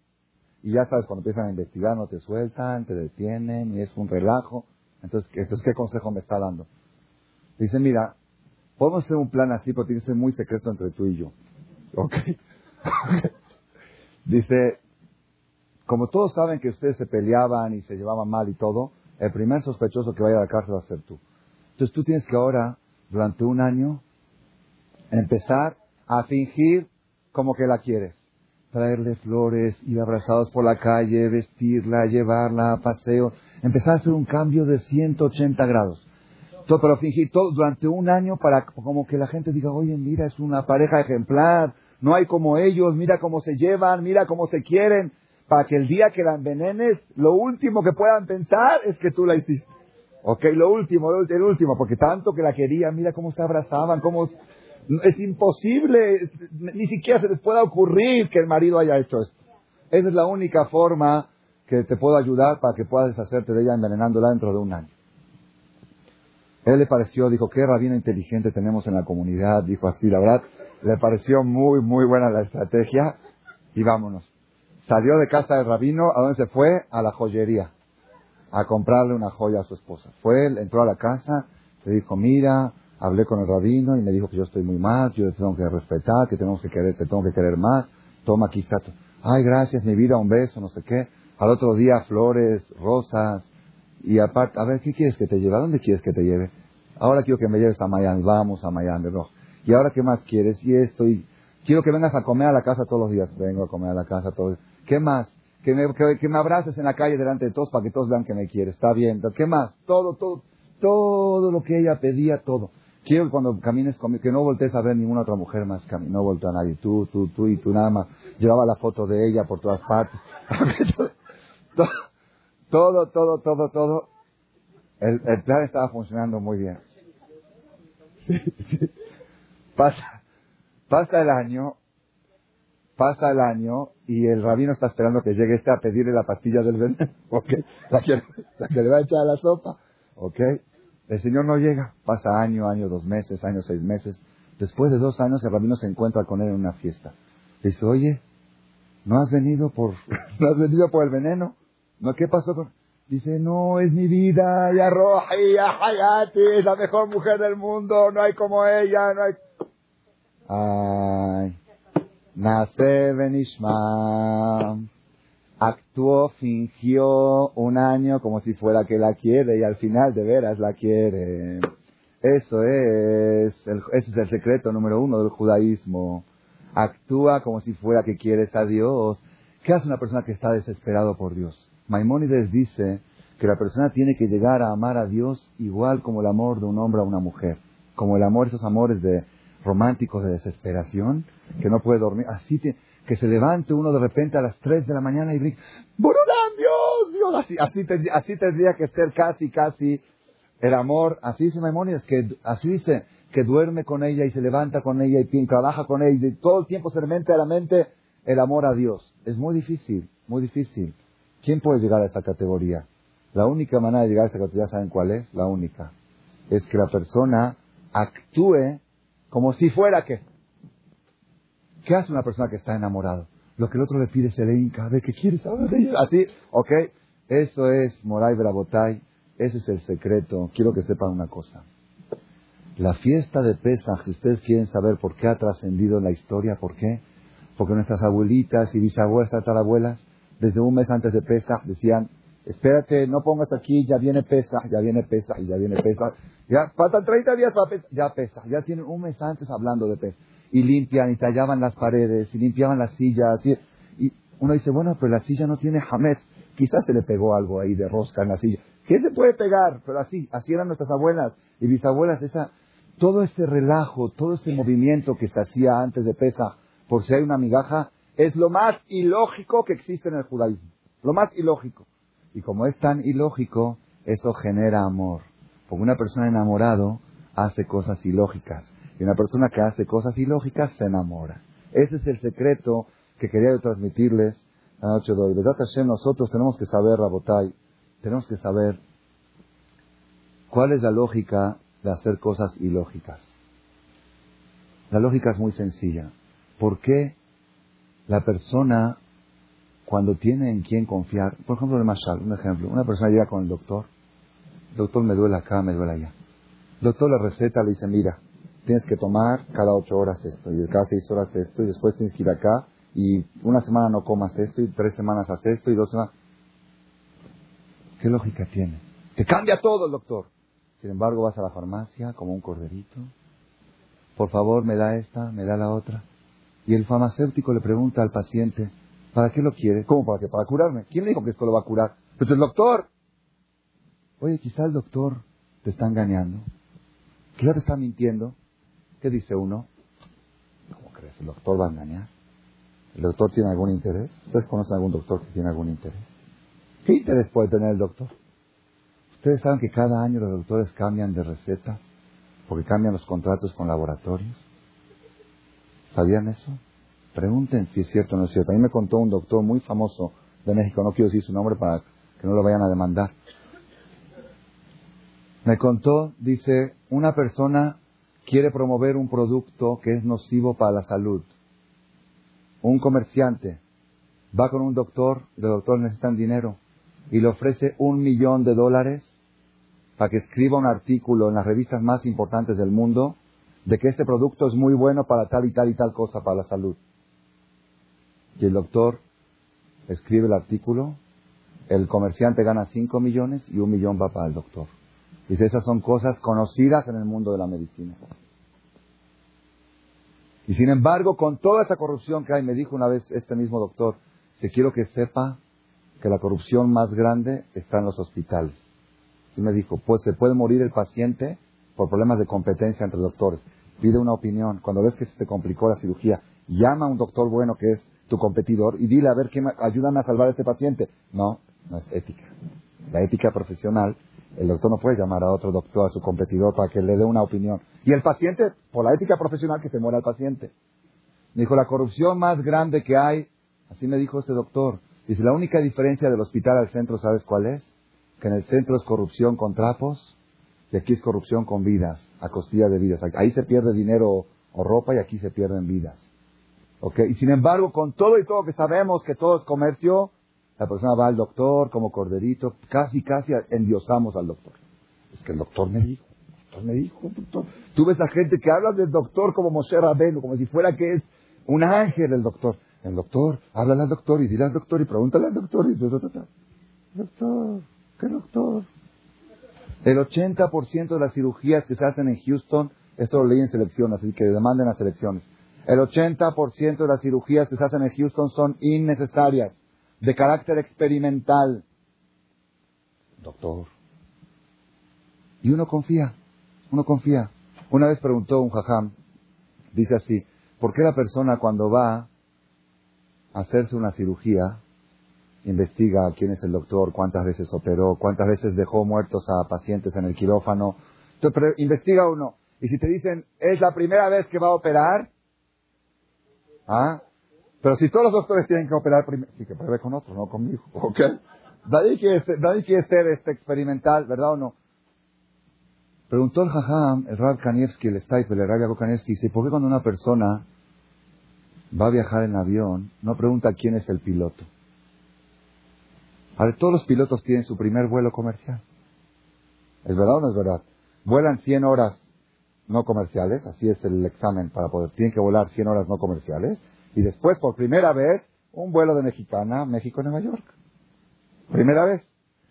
Y ya sabes, cuando empiezan a investigar no te sueltan, te detienen y es un relajo. Entonces, entonces ¿qué consejo me está dando? Dice, mira, podemos hacer un plan así, pero tiene que ser muy secreto entre tú y yo. ¿Ok? Dice, como todos saben que ustedes se peleaban y se llevaban mal y todo, el primer sospechoso que vaya a la cárcel va a ser tú. Entonces tú tienes que ahora, durante un año, empezar a fingir como que la quieres. Traerle flores, ir abrazados por la calle, vestirla, llevarla a paseo. Empezar a hacer un cambio de 180 grados. Todo, pero fingir todo durante un año para como que la gente diga, oye, mira, es una pareja ejemplar, no hay como ellos, mira cómo se llevan, mira cómo se quieren para que el día que la envenenes, lo último que puedan pensar es que tú la hiciste. Ok, lo último, el último, porque tanto que la querían, mira cómo se abrazaban, cómo... Es imposible, ni siquiera se les pueda ocurrir que el marido haya hecho esto. Esa es la única forma que te puedo ayudar para que puedas deshacerte de ella envenenándola dentro de un año. Él le pareció, dijo, qué rabina inteligente tenemos en la comunidad, dijo así, la verdad, le pareció muy, muy buena la estrategia y vámonos. Salió de casa del rabino, ¿a dónde se fue? A la joyería, a comprarle una joya a su esposa. Fue, entró a la casa, le dijo, mira, hablé con el rabino y me dijo que yo estoy muy mal, yo te tengo que respetar, que tenemos que querer, te tengo que querer más. Toma, aquí está. Ay, gracias, mi vida, un beso, no sé qué. Al otro día, flores, rosas. Y aparte, a ver, ¿qué quieres que te lleve? ¿A dónde quieres que te lleve? Ahora quiero que me lleves a Miami, vamos a Miami, no. ¿Y ahora qué más quieres? Y esto, y quiero que vengas a comer a la casa todos los días. Vengo a comer a la casa todos los días. ¿Qué más? Que me, que, me abraces en la calle delante de todos para que todos vean que me quieres. Está bien. ¿Qué más? Todo, todo, todo lo que ella pedía, todo. Quiero cuando camines conmigo, que no voltees a ver ninguna otra mujer más que. No volteo a nadie. Tú, tú, tú y tú nada más. Llevaba la foto de ella por todas partes. todo, todo, todo, todo. El, plan estaba funcionando muy bien. Pasa, pasa el año pasa el año y el rabino está esperando que llegue este a pedirle la pastilla del veneno, ¿ok? La que, la que le va a echar a la sopa, ¿ok? El señor no llega, pasa año, año, dos meses, año, seis meses. Después de dos años el rabino se encuentra con él en una fiesta. dice, oye, ¿no has venido por, no has venido por el veneno? ¿No? ¿Qué pasó con...? Dice, no, es mi vida, ya Roji, ya Hayati, es la mejor mujer del mundo, no hay como ella, no hay... Ay, Nace Benishma. actuó, fingió un año como si fuera que la quiere y al final de veras la quiere. Eso es, el, ese es el secreto número uno del judaísmo. Actúa como si fuera que quieres a Dios. ¿Qué hace una persona que está desesperado por Dios? Maimónides dice que la persona tiene que llegar a amar a Dios igual como el amor de un hombre a una mujer. Como el amor, esos amores de románticos de desesperación, que no puede dormir. Así tiene que se levante uno de repente a las 3 de la mañana y grite, ¡Borolán, Dios, Dios! Así, así, tendría, así tendría que ser casi, casi el amor. Así dice Maimónides, que así dice, que duerme con ella y se levanta con ella y trabaja con ella y todo el tiempo se mete a la mente el amor a Dios. Es muy difícil, muy difícil. ¿Quién puede llegar a esa categoría? La única manera de llegar a esa categoría, ¿saben cuál es? La única. Es que la persona actúe como si fuera que. ¿Qué hace una persona que está enamorado? Lo que el otro le pide se le hinca, a ¿qué quieres Así, ¿ok? Eso es Moray Brabotay, ese es el secreto. Quiero que sepan una cosa. La fiesta de Pesach, si ustedes quieren saber por qué ha trascendido en la historia, ¿por qué? Porque nuestras abuelitas y bisabuelas, tatarabuelas, desde un mes antes de Pesach decían, espérate, no pongas aquí, ya viene Pesach, ya viene Pesach, y ya viene Pesach. Ya faltan 30 días para Pesach, ya Pesach. Ya tienen un mes antes hablando de Pesach y limpian y tallaban las paredes y limpiaban las sillas. Y, uno dice, bueno, pero la silla no tiene jamés. Quizás se le pegó algo ahí de rosca en la silla. ¿Qué se puede pegar? Pero así, así eran nuestras abuelas y bisabuelas. Esa, todo este relajo, todo este movimiento que se hacía antes de Pesa, por si hay una migaja, es lo más ilógico que existe en el judaísmo. Lo más ilógico. Y como es tan ilógico, eso genera amor. Porque una persona enamorado hace cosas ilógicas. Y una persona que hace cosas ilógicas se enamora. Ese es el secreto que quería transmitirles la noche de hoy. Hashem, nosotros tenemos que saber, Rabotai, tenemos que saber cuál es la lógica de hacer cosas ilógicas. La lógica es muy sencilla. ¿Por qué la persona, cuando tiene en quién confiar, por ejemplo, el Mashal, un ejemplo, una persona llega con el doctor, doctor me duele acá, me duele allá. Doctor le receta, le dice, mira, tienes que tomar cada ocho horas esto, y cada seis horas esto, y después tienes que ir acá, y una semana no comas esto, y tres semanas haces esto, y dos semanas. ¿Qué lógica tiene? Te cambia todo el doctor. Sin embargo, vas a la farmacia como un corderito. Por favor, me da esta, me da la otra. Y el farmacéutico le pregunta al paciente, ¿para qué lo quiere? ¿Cómo para qué? ¿Para curarme? ¿Quién le dijo que esto lo va a curar? Pues el doctor. Oye, quizá el doctor te está engañando. Quizá te está mintiendo. ¿Qué dice uno? ¿Cómo crees? ¿El doctor va a engañar? ¿El doctor tiene algún interés? ¿Ustedes conocen algún doctor que tiene algún interés? ¿Qué interés puede tener el doctor? Ustedes saben que cada año los doctores cambian de recetas porque cambian los contratos con laboratorios. ¿Sabían eso? Pregunten si es cierto o no es cierto. A mí me contó un doctor muy famoso de México, no quiero decir su nombre para que no lo vayan a demandar. Me contó, dice, una persona quiere promover un producto que es nocivo para la salud. Un comerciante va con un doctor, el doctor necesita dinero y le ofrece un millón de dólares para que escriba un artículo en las revistas más importantes del mundo de que este producto es muy bueno para tal y tal y tal cosa para la salud. Y el doctor escribe el artículo, el comerciante gana cinco millones y un millón va para el doctor. Dice, esas son cosas conocidas en el mundo de la medicina. Y sin embargo, con toda esa corrupción que hay, me dijo una vez este mismo doctor, si quiero que sepa que la corrupción más grande está en los hospitales. Y me dijo, pues se puede morir el paciente por problemas de competencia entre doctores. Pide una opinión. Cuando ves que se te complicó la cirugía, llama a un doctor bueno que es tu competidor y dile a ver qué ayúdame a salvar a este paciente. No, no es ética. La ética profesional el doctor no puede llamar a otro doctor, a su competidor, para que le dé una opinión. Y el paciente, por la ética profesional, que se muera el paciente. Me dijo, la corrupción más grande que hay, así me dijo este doctor, dice, la única diferencia del hospital al centro, ¿sabes cuál es? Que en el centro es corrupción con trapos y aquí es corrupción con vidas, a costilla de vidas. Ahí se pierde dinero o ropa y aquí se pierden vidas. ¿Ok? Y sin embargo, con todo y todo que sabemos que todo es comercio, la persona va al doctor como corderito, casi, casi endiosamos al doctor. Es que el doctor me dijo, el doctor me dijo, doctor. Tú ves a gente que habla del doctor como Moshe Rabenu, como si fuera que es un ángel el doctor. El doctor, háblale al doctor y dile al doctor y pregúntale al doctor y... Doctor, ¿qué doctor? El 80% de las cirugías que se hacen en Houston, esto lo leí en selección, así que demanden las selecciones. El 80% de las cirugías que se hacen en Houston son innecesarias, de carácter experimental. Doctor. Y uno confía, uno confía. Una vez preguntó un jajam, dice así, ¿por qué la persona cuando va a hacerse una cirugía, investiga quién es el doctor, cuántas veces operó, cuántas veces dejó muertos a pacientes en el quirófano? Entonces, investiga uno. Y si te dicen, es la primera vez que va a operar, ¿ah? Pero si todos los doctores tienen que operar primero, sí que pruebe con otro, no conmigo, ¿ok? Nadie quiere, nadie quiere ser este experimental, ¿verdad o no? Preguntó el Jajam, el Rab Kanievski, el Stipe, el Rab Kanievski, dice, ¿por qué cuando una persona va a viajar en avión, no pregunta quién es el piloto? A todos los pilotos tienen su primer vuelo comercial. ¿Es verdad o no es verdad? Vuelan 100 horas no comerciales, así es el examen para poder, tienen que volar 100 horas no comerciales, y después, por primera vez, un vuelo de Mexicana, México-Nueva York. Primera vez.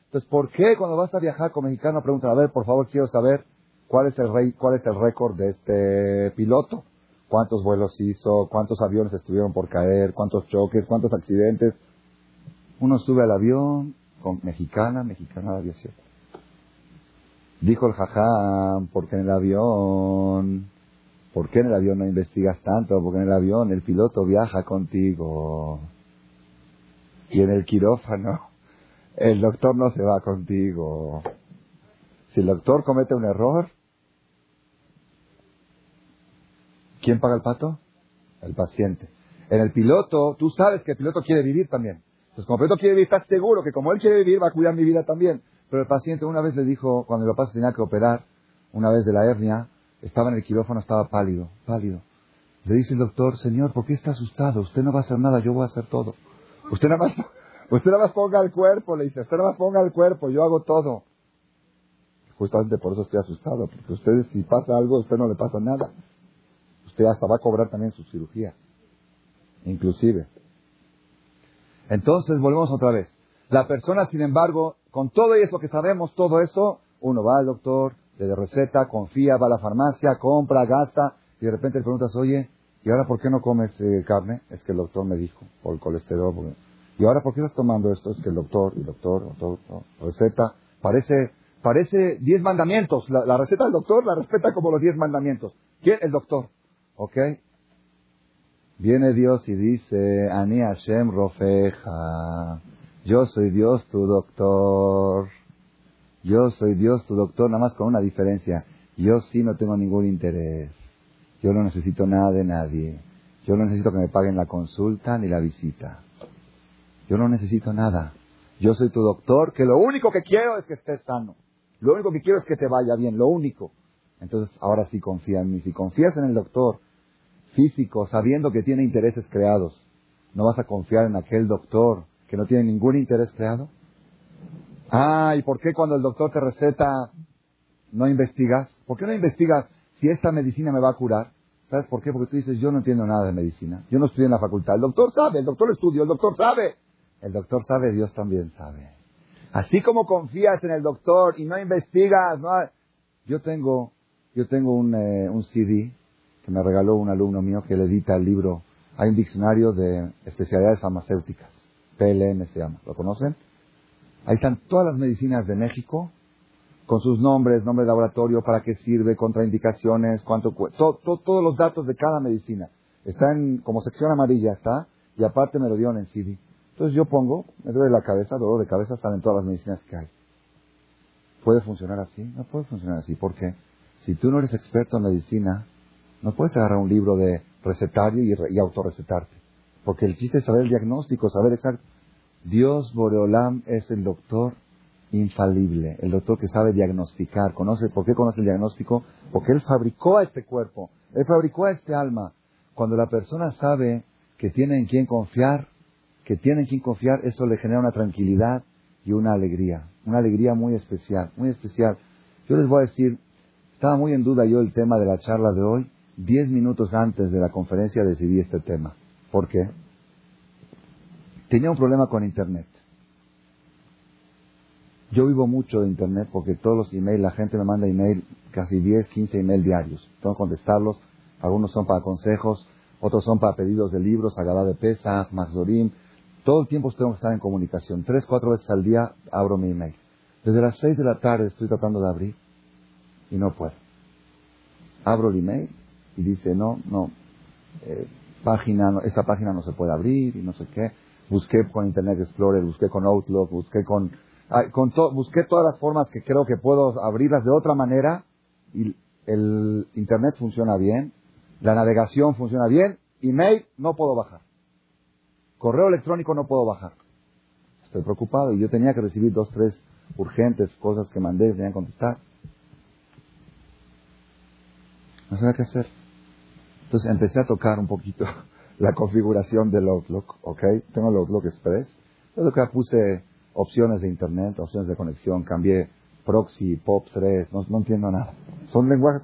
Entonces, ¿por qué cuando vas a viajar con mexicano preguntas, a ver, por favor, quiero saber cuál es el rey, cuál es el récord de este piloto? ¿Cuántos vuelos hizo? ¿Cuántos aviones estuvieron por caer? ¿Cuántos choques? ¿Cuántos accidentes? Uno sube al avión con mexicana, mexicana de aviación. Dijo el jajam, porque en el avión, ¿por qué en el avión no investigas tanto? Porque en el avión el piloto viaja contigo. Y en el quirófano el doctor no se va contigo. Si el doctor comete un error, ¿quién paga el pato? El paciente. En el piloto, tú sabes que el piloto quiere vivir también. Entonces, como el piloto quiere vivir, estás seguro que como él quiere vivir, va a cuidar mi vida también. Pero el paciente una vez le dijo, cuando el papá se tenía que operar, una vez de la hernia, estaba en el quirófano, estaba pálido, pálido. Le dice el doctor, señor, ¿por qué está asustado? Usted no va a hacer nada, yo voy a hacer todo. Usted nada más Usted nada más ponga el cuerpo, le dice. Usted nada más ponga el cuerpo, yo hago todo. Justamente por eso estoy asustado, porque usted si pasa algo, a usted no le pasa nada. Usted hasta va a cobrar también su cirugía. Inclusive. Entonces, volvemos otra vez. La persona, sin embargo, con todo eso que sabemos, todo eso, uno va al doctor, le da receta, confía, va a la farmacia, compra, gasta, y de repente le preguntas, oye, ¿y ahora por qué no comes eh, carne? Es que el doctor me dijo, por el colesterol, y ahora, ¿por qué estás tomando esto? Es que el doctor, el doctor, el doctor, receta, parece, parece diez mandamientos. La, receta del doctor la respeta como los diez mandamientos. ¿Quién? El doctor. ¿Ok? Viene Dios y dice, Ani Hashem Rofeja. Yo soy Dios tu doctor. Yo soy Dios tu doctor, nada más con una diferencia. Yo sí no tengo ningún interés. Yo no necesito nada de nadie. Yo no necesito que me paguen la consulta ni la visita. Yo no necesito nada. Yo soy tu doctor, que lo único que quiero es que estés sano. Lo único que quiero es que te vaya bien, lo único. Entonces, ahora sí confía en mí. Si confías en el doctor físico, sabiendo que tiene intereses creados, ¿no vas a confiar en aquel doctor que no tiene ningún interés creado? Ah, ¿y por qué cuando el doctor te receta no investigas? ¿Por qué no investigas si esta medicina me va a curar? ¿Sabes por qué? Porque tú dices, yo no entiendo nada de medicina. Yo no estudié en la facultad. El doctor sabe, el doctor estudió, el doctor sabe. El doctor sabe, Dios también sabe. Así como confías en el doctor y no investigas, yo tengo, yo tengo un, eh, un CD que me regaló un alumno mío que le edita el libro. Hay un diccionario de especialidades farmacéuticas. PLM se llama. ¿Lo conocen? Ahí están todas las medicinas de México con sus nombres, nombre de laboratorio, para qué sirve, contraindicaciones, cuánto todos los datos de cada medicina. Está en, como sección amarilla está, y aparte me lo dieron en CD. Entonces yo pongo, me duele la cabeza, dolor de cabeza, están en todas las medicinas que hay. ¿Puede funcionar así? No puede funcionar así. porque Si tú no eres experto en medicina, no puedes agarrar un libro de recetario y, y autorrecetarte. Porque el chiste es saber el diagnóstico, saber exacto. Dios Boreolam es el doctor infalible, el doctor que sabe diagnosticar. Conoce, ¿Por qué conoce el diagnóstico? Porque Él fabricó a este cuerpo, Él fabricó a este alma. Cuando la persona sabe que tiene en quién confiar, que tienen quien confiar, eso le genera una tranquilidad y una alegría, una alegría muy especial, muy especial. Yo les voy a decir, estaba muy en duda yo el tema de la charla de hoy, diez minutos antes de la conferencia decidí este tema. ¿Por qué? Tenía un problema con Internet. Yo vivo mucho de Internet porque todos los emails, la gente me manda email, casi 10, 15 emails diarios. Tengo que contestarlos. Algunos son para consejos, otros son para pedidos de libros, Agadá de Pesa, Maxorim. Todo el tiempo tengo que estar en comunicación. Tres, cuatro veces al día abro mi email. Desde las seis de la tarde estoy tratando de abrir y no puedo. Abro el email y dice, no, no, eh, página, esta página no se puede abrir y no sé qué. Busqué con Internet Explorer, busqué con Outlook, busqué con, con busqué todas las formas que creo que puedo abrirlas de otra manera y el Internet funciona bien, la navegación funciona bien, email no puedo bajar. Correo electrónico no puedo bajar. Estoy preocupado y yo tenía que recibir dos, tres urgentes cosas que mandé, tenía que contestar. No sabía qué hacer. Entonces empecé a tocar un poquito la configuración del Outlook, ¿ok? Tengo el Outlook Express. Entonces que puse opciones de Internet, opciones de conexión, cambié proxy, POP3, no, no entiendo nada. Son lenguajes,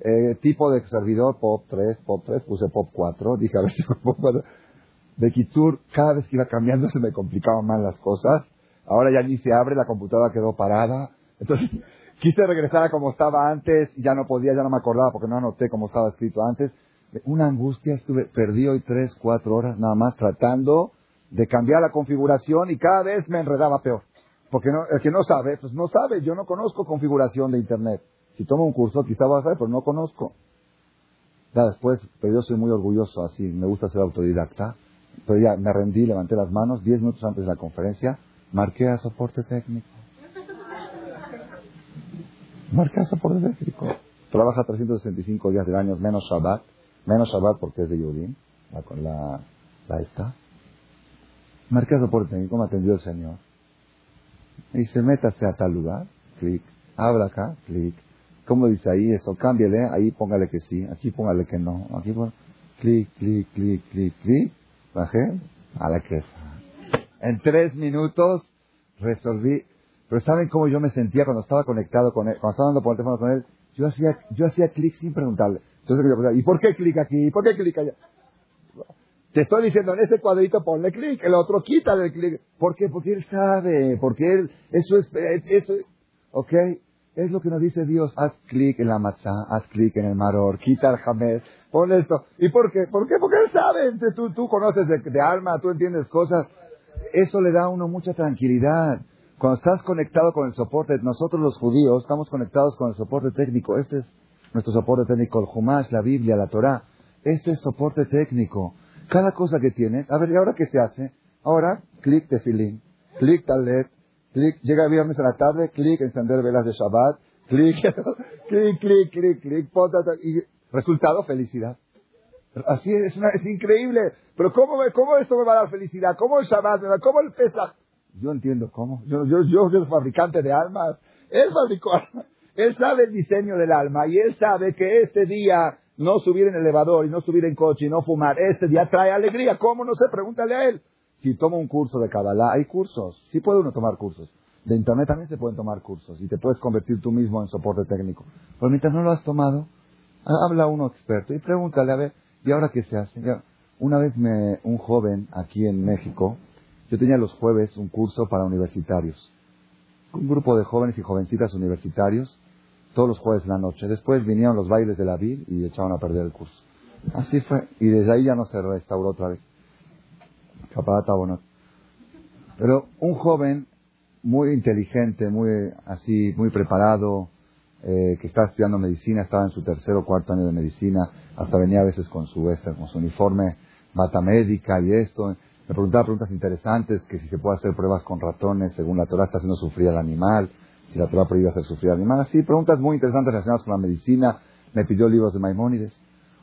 eh, tipo de servidor, POP3, POP3, puse POP4, dije a ver si POP4. De Kitsur, cada vez que iba cambiando se me complicaban más las cosas. Ahora ya ni se abre, la computadora quedó parada. Entonces, quise regresar a como estaba antes y ya no podía, ya no me acordaba porque no anoté como estaba escrito antes una angustia, estuve, perdí hoy tres, cuatro horas nada más tratando de cambiar la configuración y cada vez me enredaba peor. Porque no, el que no sabe, pues no sabe, yo no conozco configuración de Internet. Si tomo un curso quizá voy a saber, pero no conozco. Ya después, pero yo soy muy orgulloso así, me gusta ser autodidacta. Pero ya me rendí, levanté las manos, diez minutos antes de la conferencia, marqué a soporte técnico. Marqué a soporte técnico. Trabaja 365 días del año, menos Shabbat. Menos Shabbat porque es de Yudim, la, la, la esta. Marqué soporte me atendió el Señor. Dice, métase a tal lugar, clic. Habla acá, clic. ¿Cómo dice ahí eso? Cámbiale, ahí póngale que sí, aquí póngale que no. Aquí pon... clic, clic, clic, clic, clic. Bajé a la queja. En tres minutos resolví. Pero ¿saben cómo yo me sentía cuando estaba conectado con él? Cuando estaba hablando por el teléfono con él, yo hacía, yo hacía clic sin preguntarle. Entonces, ¿y por qué clic aquí? ¿Y por qué clic allá? Te estoy diciendo, en ese cuadrito ponle clic, el otro quítale el clic. ¿Por qué? Porque él sabe, porque él, eso es, eso, ok, es lo que nos dice Dios. Haz clic en la matzá, haz clic en el maror, quita el jamés, pon esto. ¿Y por qué? ¿Por qué? Porque él sabe, tú, tú conoces de, de alma, tú entiendes cosas. Eso le da a uno mucha tranquilidad. Cuando estás conectado con el soporte, nosotros los judíos estamos conectados con el soporte técnico. Este es nuestro soporte técnico, el Humash, la Biblia, la Torah. Este es soporte técnico. Cada cosa que tienes, a ver, ¿y ahora qué se hace? Ahora, clic tefilín, clic talet, clic, llega viernes a la tarde, clic encender velas de Shabbat, clic, clic, clic, clic, clic, y resultado, felicidad. Así es, es, increíble. Pero ¿cómo, ¿cómo esto me va a dar felicidad? ¿Cómo el Shabbat me va ¿Cómo el Pesach? Yo entiendo cómo. Yo, yo, yo soy fabricante de almas. Él fabricó almas. Él sabe el diseño del alma y él sabe que este día no subir en elevador y no subir en coche y no fumar, este día trae alegría. ¿Cómo? No sé, pregúntale a él. Si toma un curso de Kabbalah, hay cursos. Sí puede uno tomar cursos. De Internet también se pueden tomar cursos y te puedes convertir tú mismo en soporte técnico. Pero mientras no lo has tomado, habla uno experto y pregúntale a ver, ¿y ahora qué se hace? Una vez me, un joven aquí en México, yo tenía los jueves un curso para universitarios. Un grupo de jóvenes y jovencitas universitarios todos los jueves en la noche. Después vinieron los bailes de la VIL y echaron a perder el curso. Así fue. Y desde ahí ya no se restauró otra vez. Pero un joven muy inteligente, muy así, muy preparado, eh, que estaba estudiando medicina, estaba en su tercer o cuarto año de medicina, hasta venía a veces con su, este, con su uniforme bata médica y esto. Me preguntaba preguntas interesantes, que si se puede hacer pruebas con ratones, según la Torah está haciendo sufrir al animal si la Torah prohíbe hacer sufrir al animal. Sí, preguntas muy interesantes relacionadas con la medicina. Me pidió libros de Maimónides.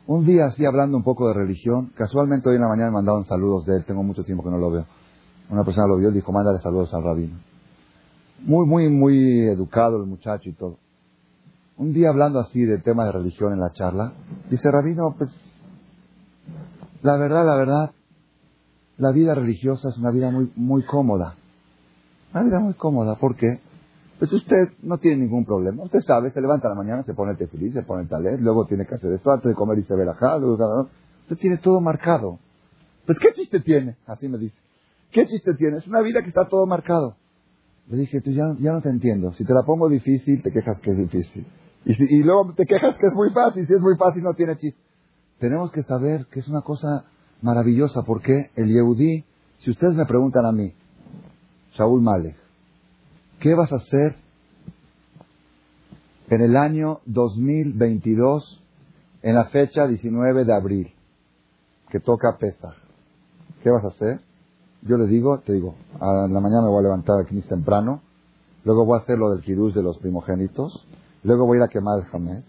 Un día, así hablando un poco de religión, casualmente hoy en la mañana me mandaron saludos de él. Tengo mucho tiempo que no lo veo. Una persona lo vio y dijo, mándale saludos al rabino. Muy, muy, muy educado el muchacho y todo. Un día hablando así de tema de religión en la charla, dice, rabino, pues, la verdad, la verdad, la vida religiosa es una vida muy, muy cómoda. Una vida muy cómoda. ¿Por qué? Pues usted no tiene ningún problema. Usted sabe, se levanta la mañana, se pone el tefilí, se pone el talet, luego tiene que hacer esto, antes de comer y se verajá, luego Usted tiene todo marcado. Pues ¿qué chiste tiene? Así me dice. ¿Qué chiste tiene? Es una vida que está todo marcado. Le dije, tú ya, ya no te entiendo. Si te la pongo difícil, te quejas que es difícil. Y, si, y luego te quejas que es muy fácil. Si es muy fácil, no tiene chiste. Tenemos que saber que es una cosa maravillosa, porque el Yehudí, si ustedes me preguntan a mí, Shaul Malek, ¿qué vas a hacer en el año 2022, en la fecha 19 de abril, que toca Pesach? ¿Qué vas a hacer? Yo le digo, te digo, a la mañana me voy a levantar aquí temprano, luego voy a hacer lo del kiddush de los primogénitos, luego voy a ir a quemar el jamés,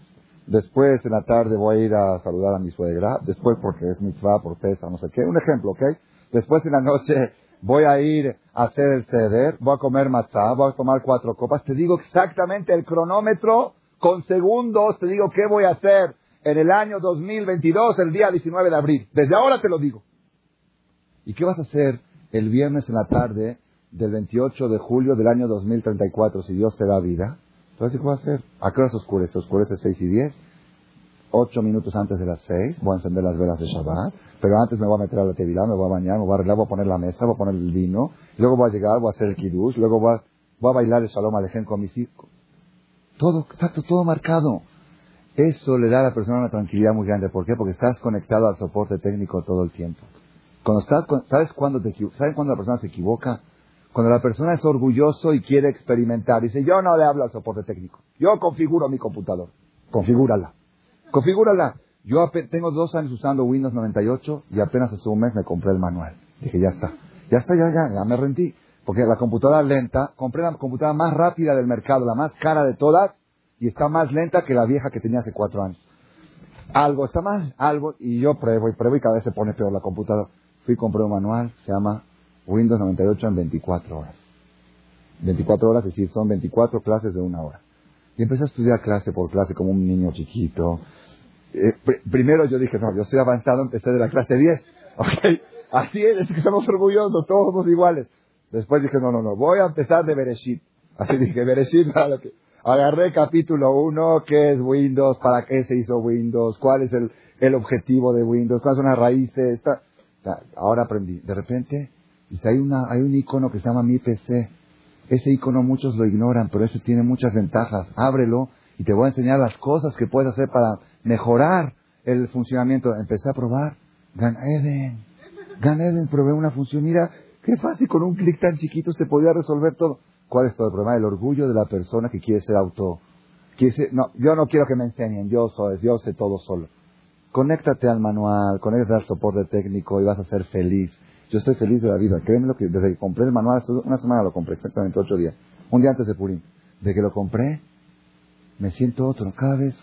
después en la tarde voy a ir a saludar a mi suegra, después porque es mitzvah, por pesa, no sé qué, un ejemplo, ¿ok? Después en la noche voy a ir a hacer el ceder, voy a comer matzah, voy a tomar cuatro copas, te digo exactamente el cronómetro con segundos, te digo qué voy a hacer en el año 2022, el día 19 de abril. Desde ahora te lo digo. ¿Y qué vas a hacer el viernes en la tarde del 28 de julio del año 2034, si Dios te da vida, entonces ¿qué voy a hacer? ¿A qué hora se oscurece? Oscurece 6 y 10, 8 minutos antes de las 6, voy a encender las velas de Shabbat, pero antes me voy a meter a la tevilá, me voy a bañar, me voy a arreglar, voy a poner la mesa, voy a poner el vino, luego voy a llegar, voy a hacer el kiddush, luego voy a, voy a bailar el shalom alejen con mis hijos. Todo, exacto, todo marcado. Eso le da a la persona una tranquilidad muy grande. ¿Por qué? Porque estás conectado al soporte técnico todo el tiempo. Cuando estás, ¿sabes cuándo te ¿Saben cuándo la persona se equivoca? Cuando la persona es orgulloso y quiere experimentar. Dice, yo no le hablo al soporte técnico. Yo configuro mi computador. Configúrala. Configúrala. Yo tengo dos años usando Windows 98 y apenas hace un mes me compré el manual. Dije, ya está. Ya está, ya, ya, ya me rendí. Porque la computadora lenta, compré la computadora más rápida del mercado, la más cara de todas, y está más lenta que la vieja que tenía hace cuatro años. Algo está mal, algo, y yo pruebo y pruebo y cada vez se pone peor la computadora. Fui y compré un manual, se llama Windows 98 en 24 horas. 24 horas, es decir, son 24 clases de una hora. Y empecé a estudiar clase por clase como un niño chiquito. Eh, primero yo dije, no, yo soy avanzado, empecé de la clase 10. ¿Ok? Así es, es que somos orgullosos, todos somos iguales. Después dije, no, no, no, voy a empezar de Bereshit. Así dije, Bereshit, nada, lo que... Agarré capítulo 1, qué es Windows, para qué se hizo Windows, cuál es el, objetivo de Windows, cuáles son las raíces. Ahora aprendí. De repente, dice, hay, una, hay un icono que se llama Mi PC. Ese icono muchos lo ignoran, pero ese tiene muchas ventajas. Ábrelo y te voy a enseñar las cosas que puedes hacer para mejorar el funcionamiento. Empecé a probar. Gan Eden. Gan Eden probé una función. Mira, qué fácil, con un clic tan chiquito se podía resolver todo. ¿Cuál es todo el problema? El orgullo de la persona que quiere ser auto. Quiere no, yo no quiero que me enseñen, yo soy, yo sé todo solo. Conéctate al manual, conéctate al soporte técnico y vas a ser feliz. Yo estoy feliz de la vida. Créeme lo que desde que compré el manual, una semana lo compré, exactamente ocho días. Un día antes de Purim. De que lo compré, me siento otro. Cada vez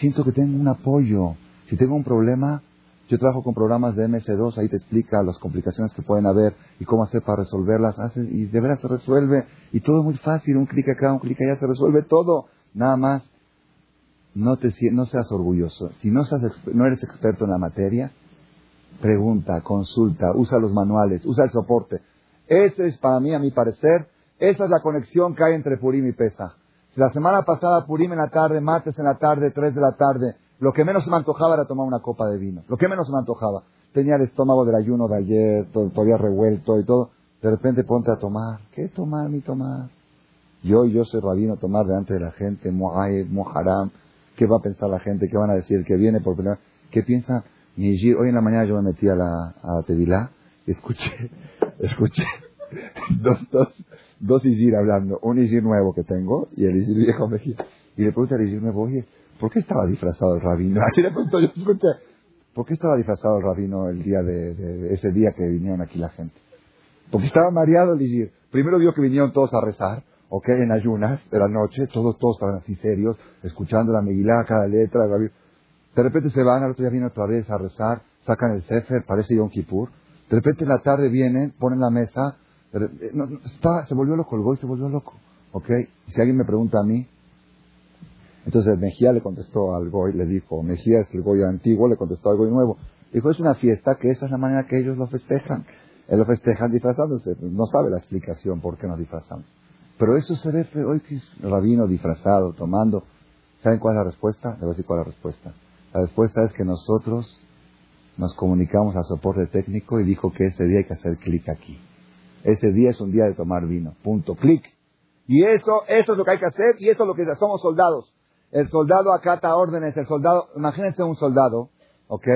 siento que tengo un apoyo. Si tengo un problema, yo trabajo con programas de MS2, ahí te explica las complicaciones que pueden haber y cómo hacer para resolverlas. y de veras se resuelve. Y todo es muy fácil. Un clic acá, un clic allá, se resuelve todo. Nada más no, te, no seas orgulloso. Si no, no eres experto en la materia, pregunta, consulta, usa los manuales, usa el soporte. Ese es para mí, a mi parecer, esa es la conexión que hay entre Purim y Pesa. Si la semana pasada Purim en la tarde, martes en la tarde, tres de la tarde, lo que menos se me antojaba era tomar una copa de vino. Lo que menos se me antojaba. Tenía el estómago del ayuno de ayer, todavía revuelto y todo. De repente ponte a tomar. ¿Qué tomar ni tomar? Yo, yo soy rabino, tomar delante de la gente, Mohamed, Moharam, ¿Qué va a pensar la gente? ¿Qué van a decir? que viene por primera ¿Qué piensa Nijir? Hoy en la mañana yo me metí a la a Tevilá y escuché, escuché dos, dos, dos hablando. Un Ijir nuevo que tengo y el Ijir viejo Mejía. Y le pregunté al Ijir nuevo, oye, ¿por qué estaba disfrazado el rabino? Así le pregunto yo, escuché, ¿por qué estaba disfrazado el rabino el día de, ese día que vinieron aquí la gente? Porque estaba mareado el Ijir. Primero vio que vinieron todos a rezar ¿ok? En ayunas de la noche, todos, todos estaban así serios, escuchando la Megilá, cada letra. De repente se van, al otro día vienen otra vez a rezar, sacan el Sefer, parece Yom Kippur. De repente en la tarde vienen, ponen la mesa, eh, está, se volvió loco, el Goy se volvió loco, ¿ok? si alguien me pregunta a mí, entonces Mejía le contestó al Goy, le dijo, Mejía es el Goy antiguo, le contestó al Goy nuevo. Dijo, es una fiesta que esa es la manera que ellos lo festejan. Ellos lo festejan disfrazándose. No sabe la explicación por qué nos disfrazamos. Pero eso se ve hoy que es rabino disfrazado, tomando. ¿Saben cuál es la respuesta? Le voy a decir cuál es la respuesta. La respuesta es que nosotros nos comunicamos al soporte técnico y dijo que ese día hay que hacer clic aquí. Ese día es un día de tomar vino. Punto. Clic. Y eso, eso es lo que hay que hacer y eso es lo que somos soldados. El soldado acata órdenes, el soldado, imagínense un soldado, ¿ok?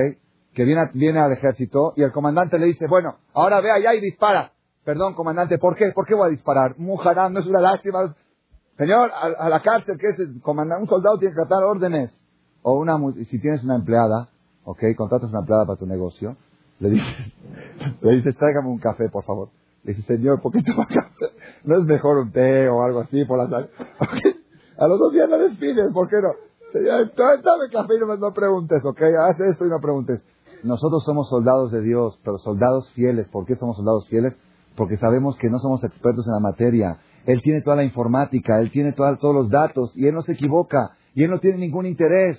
Que viene, viene al ejército y el comandante le dice, bueno, ahora ve allá y dispara. Perdón, comandante, ¿por qué? ¿Por qué voy a disparar? Mujarán, no es una lástima. Señor, a, la cárcel, ¿qué es? El comandante, un soldado tiene que acatar órdenes. O una, si tienes una empleada, ¿ok? Contratas una empleada para tu negocio, le dices, le dices, tráigame un café, por favor. Le dice, señor, ¿por qué toma café? ¿No es mejor un té o algo así por la tarde? A los dos días no despides, ¿por qué no? Señor, dame café y no, no preguntes, ¿ok? Haz esto y no preguntes. Nosotros somos soldados de Dios, pero soldados fieles. ¿Por qué somos soldados fieles? Porque sabemos que no somos expertos en la materia. Él tiene toda la informática, él tiene todos los datos y él no se equivoca y él no tiene ningún interés.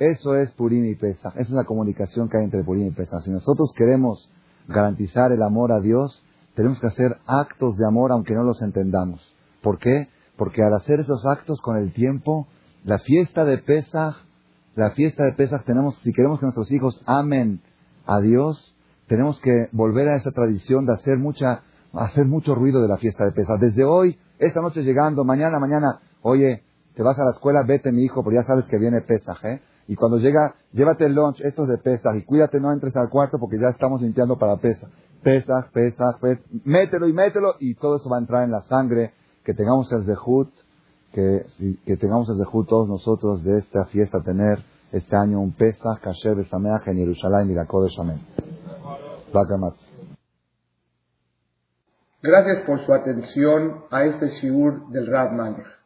Eso es Purim y Pesa. Esa es la comunicación que hay entre Purim y Pesa. Si nosotros queremos garantizar el amor a Dios, tenemos que hacer actos de amor aunque no los entendamos. ¿Por qué? Porque al hacer esos actos con el tiempo, la fiesta de Pesach, la fiesta de Pesach tenemos, si queremos que nuestros hijos amen a Dios, tenemos que volver a esa tradición de hacer mucha, hacer mucho ruido de la fiesta de Pesach. Desde hoy, esta noche llegando, mañana, mañana, oye, te vas a la escuela, vete mi hijo, porque ya sabes que viene Pesach, ¿eh? Y cuando llega, llévate el lunch, estos de Pesach, y cuídate, no entres al cuarto porque ya estamos limpiando para Pesach. Pesach, Pesach, Pesach, mételo y mételo y todo eso va a entrar en la sangre. Que tengamos el zehut, que, que tengamos el zehut todos nosotros de esta fiesta, tener este año un Pesach, Kasher, Besameach en Jerusalén Kodesh Amén. Gracias por su atención a este shiur del Rab Malech.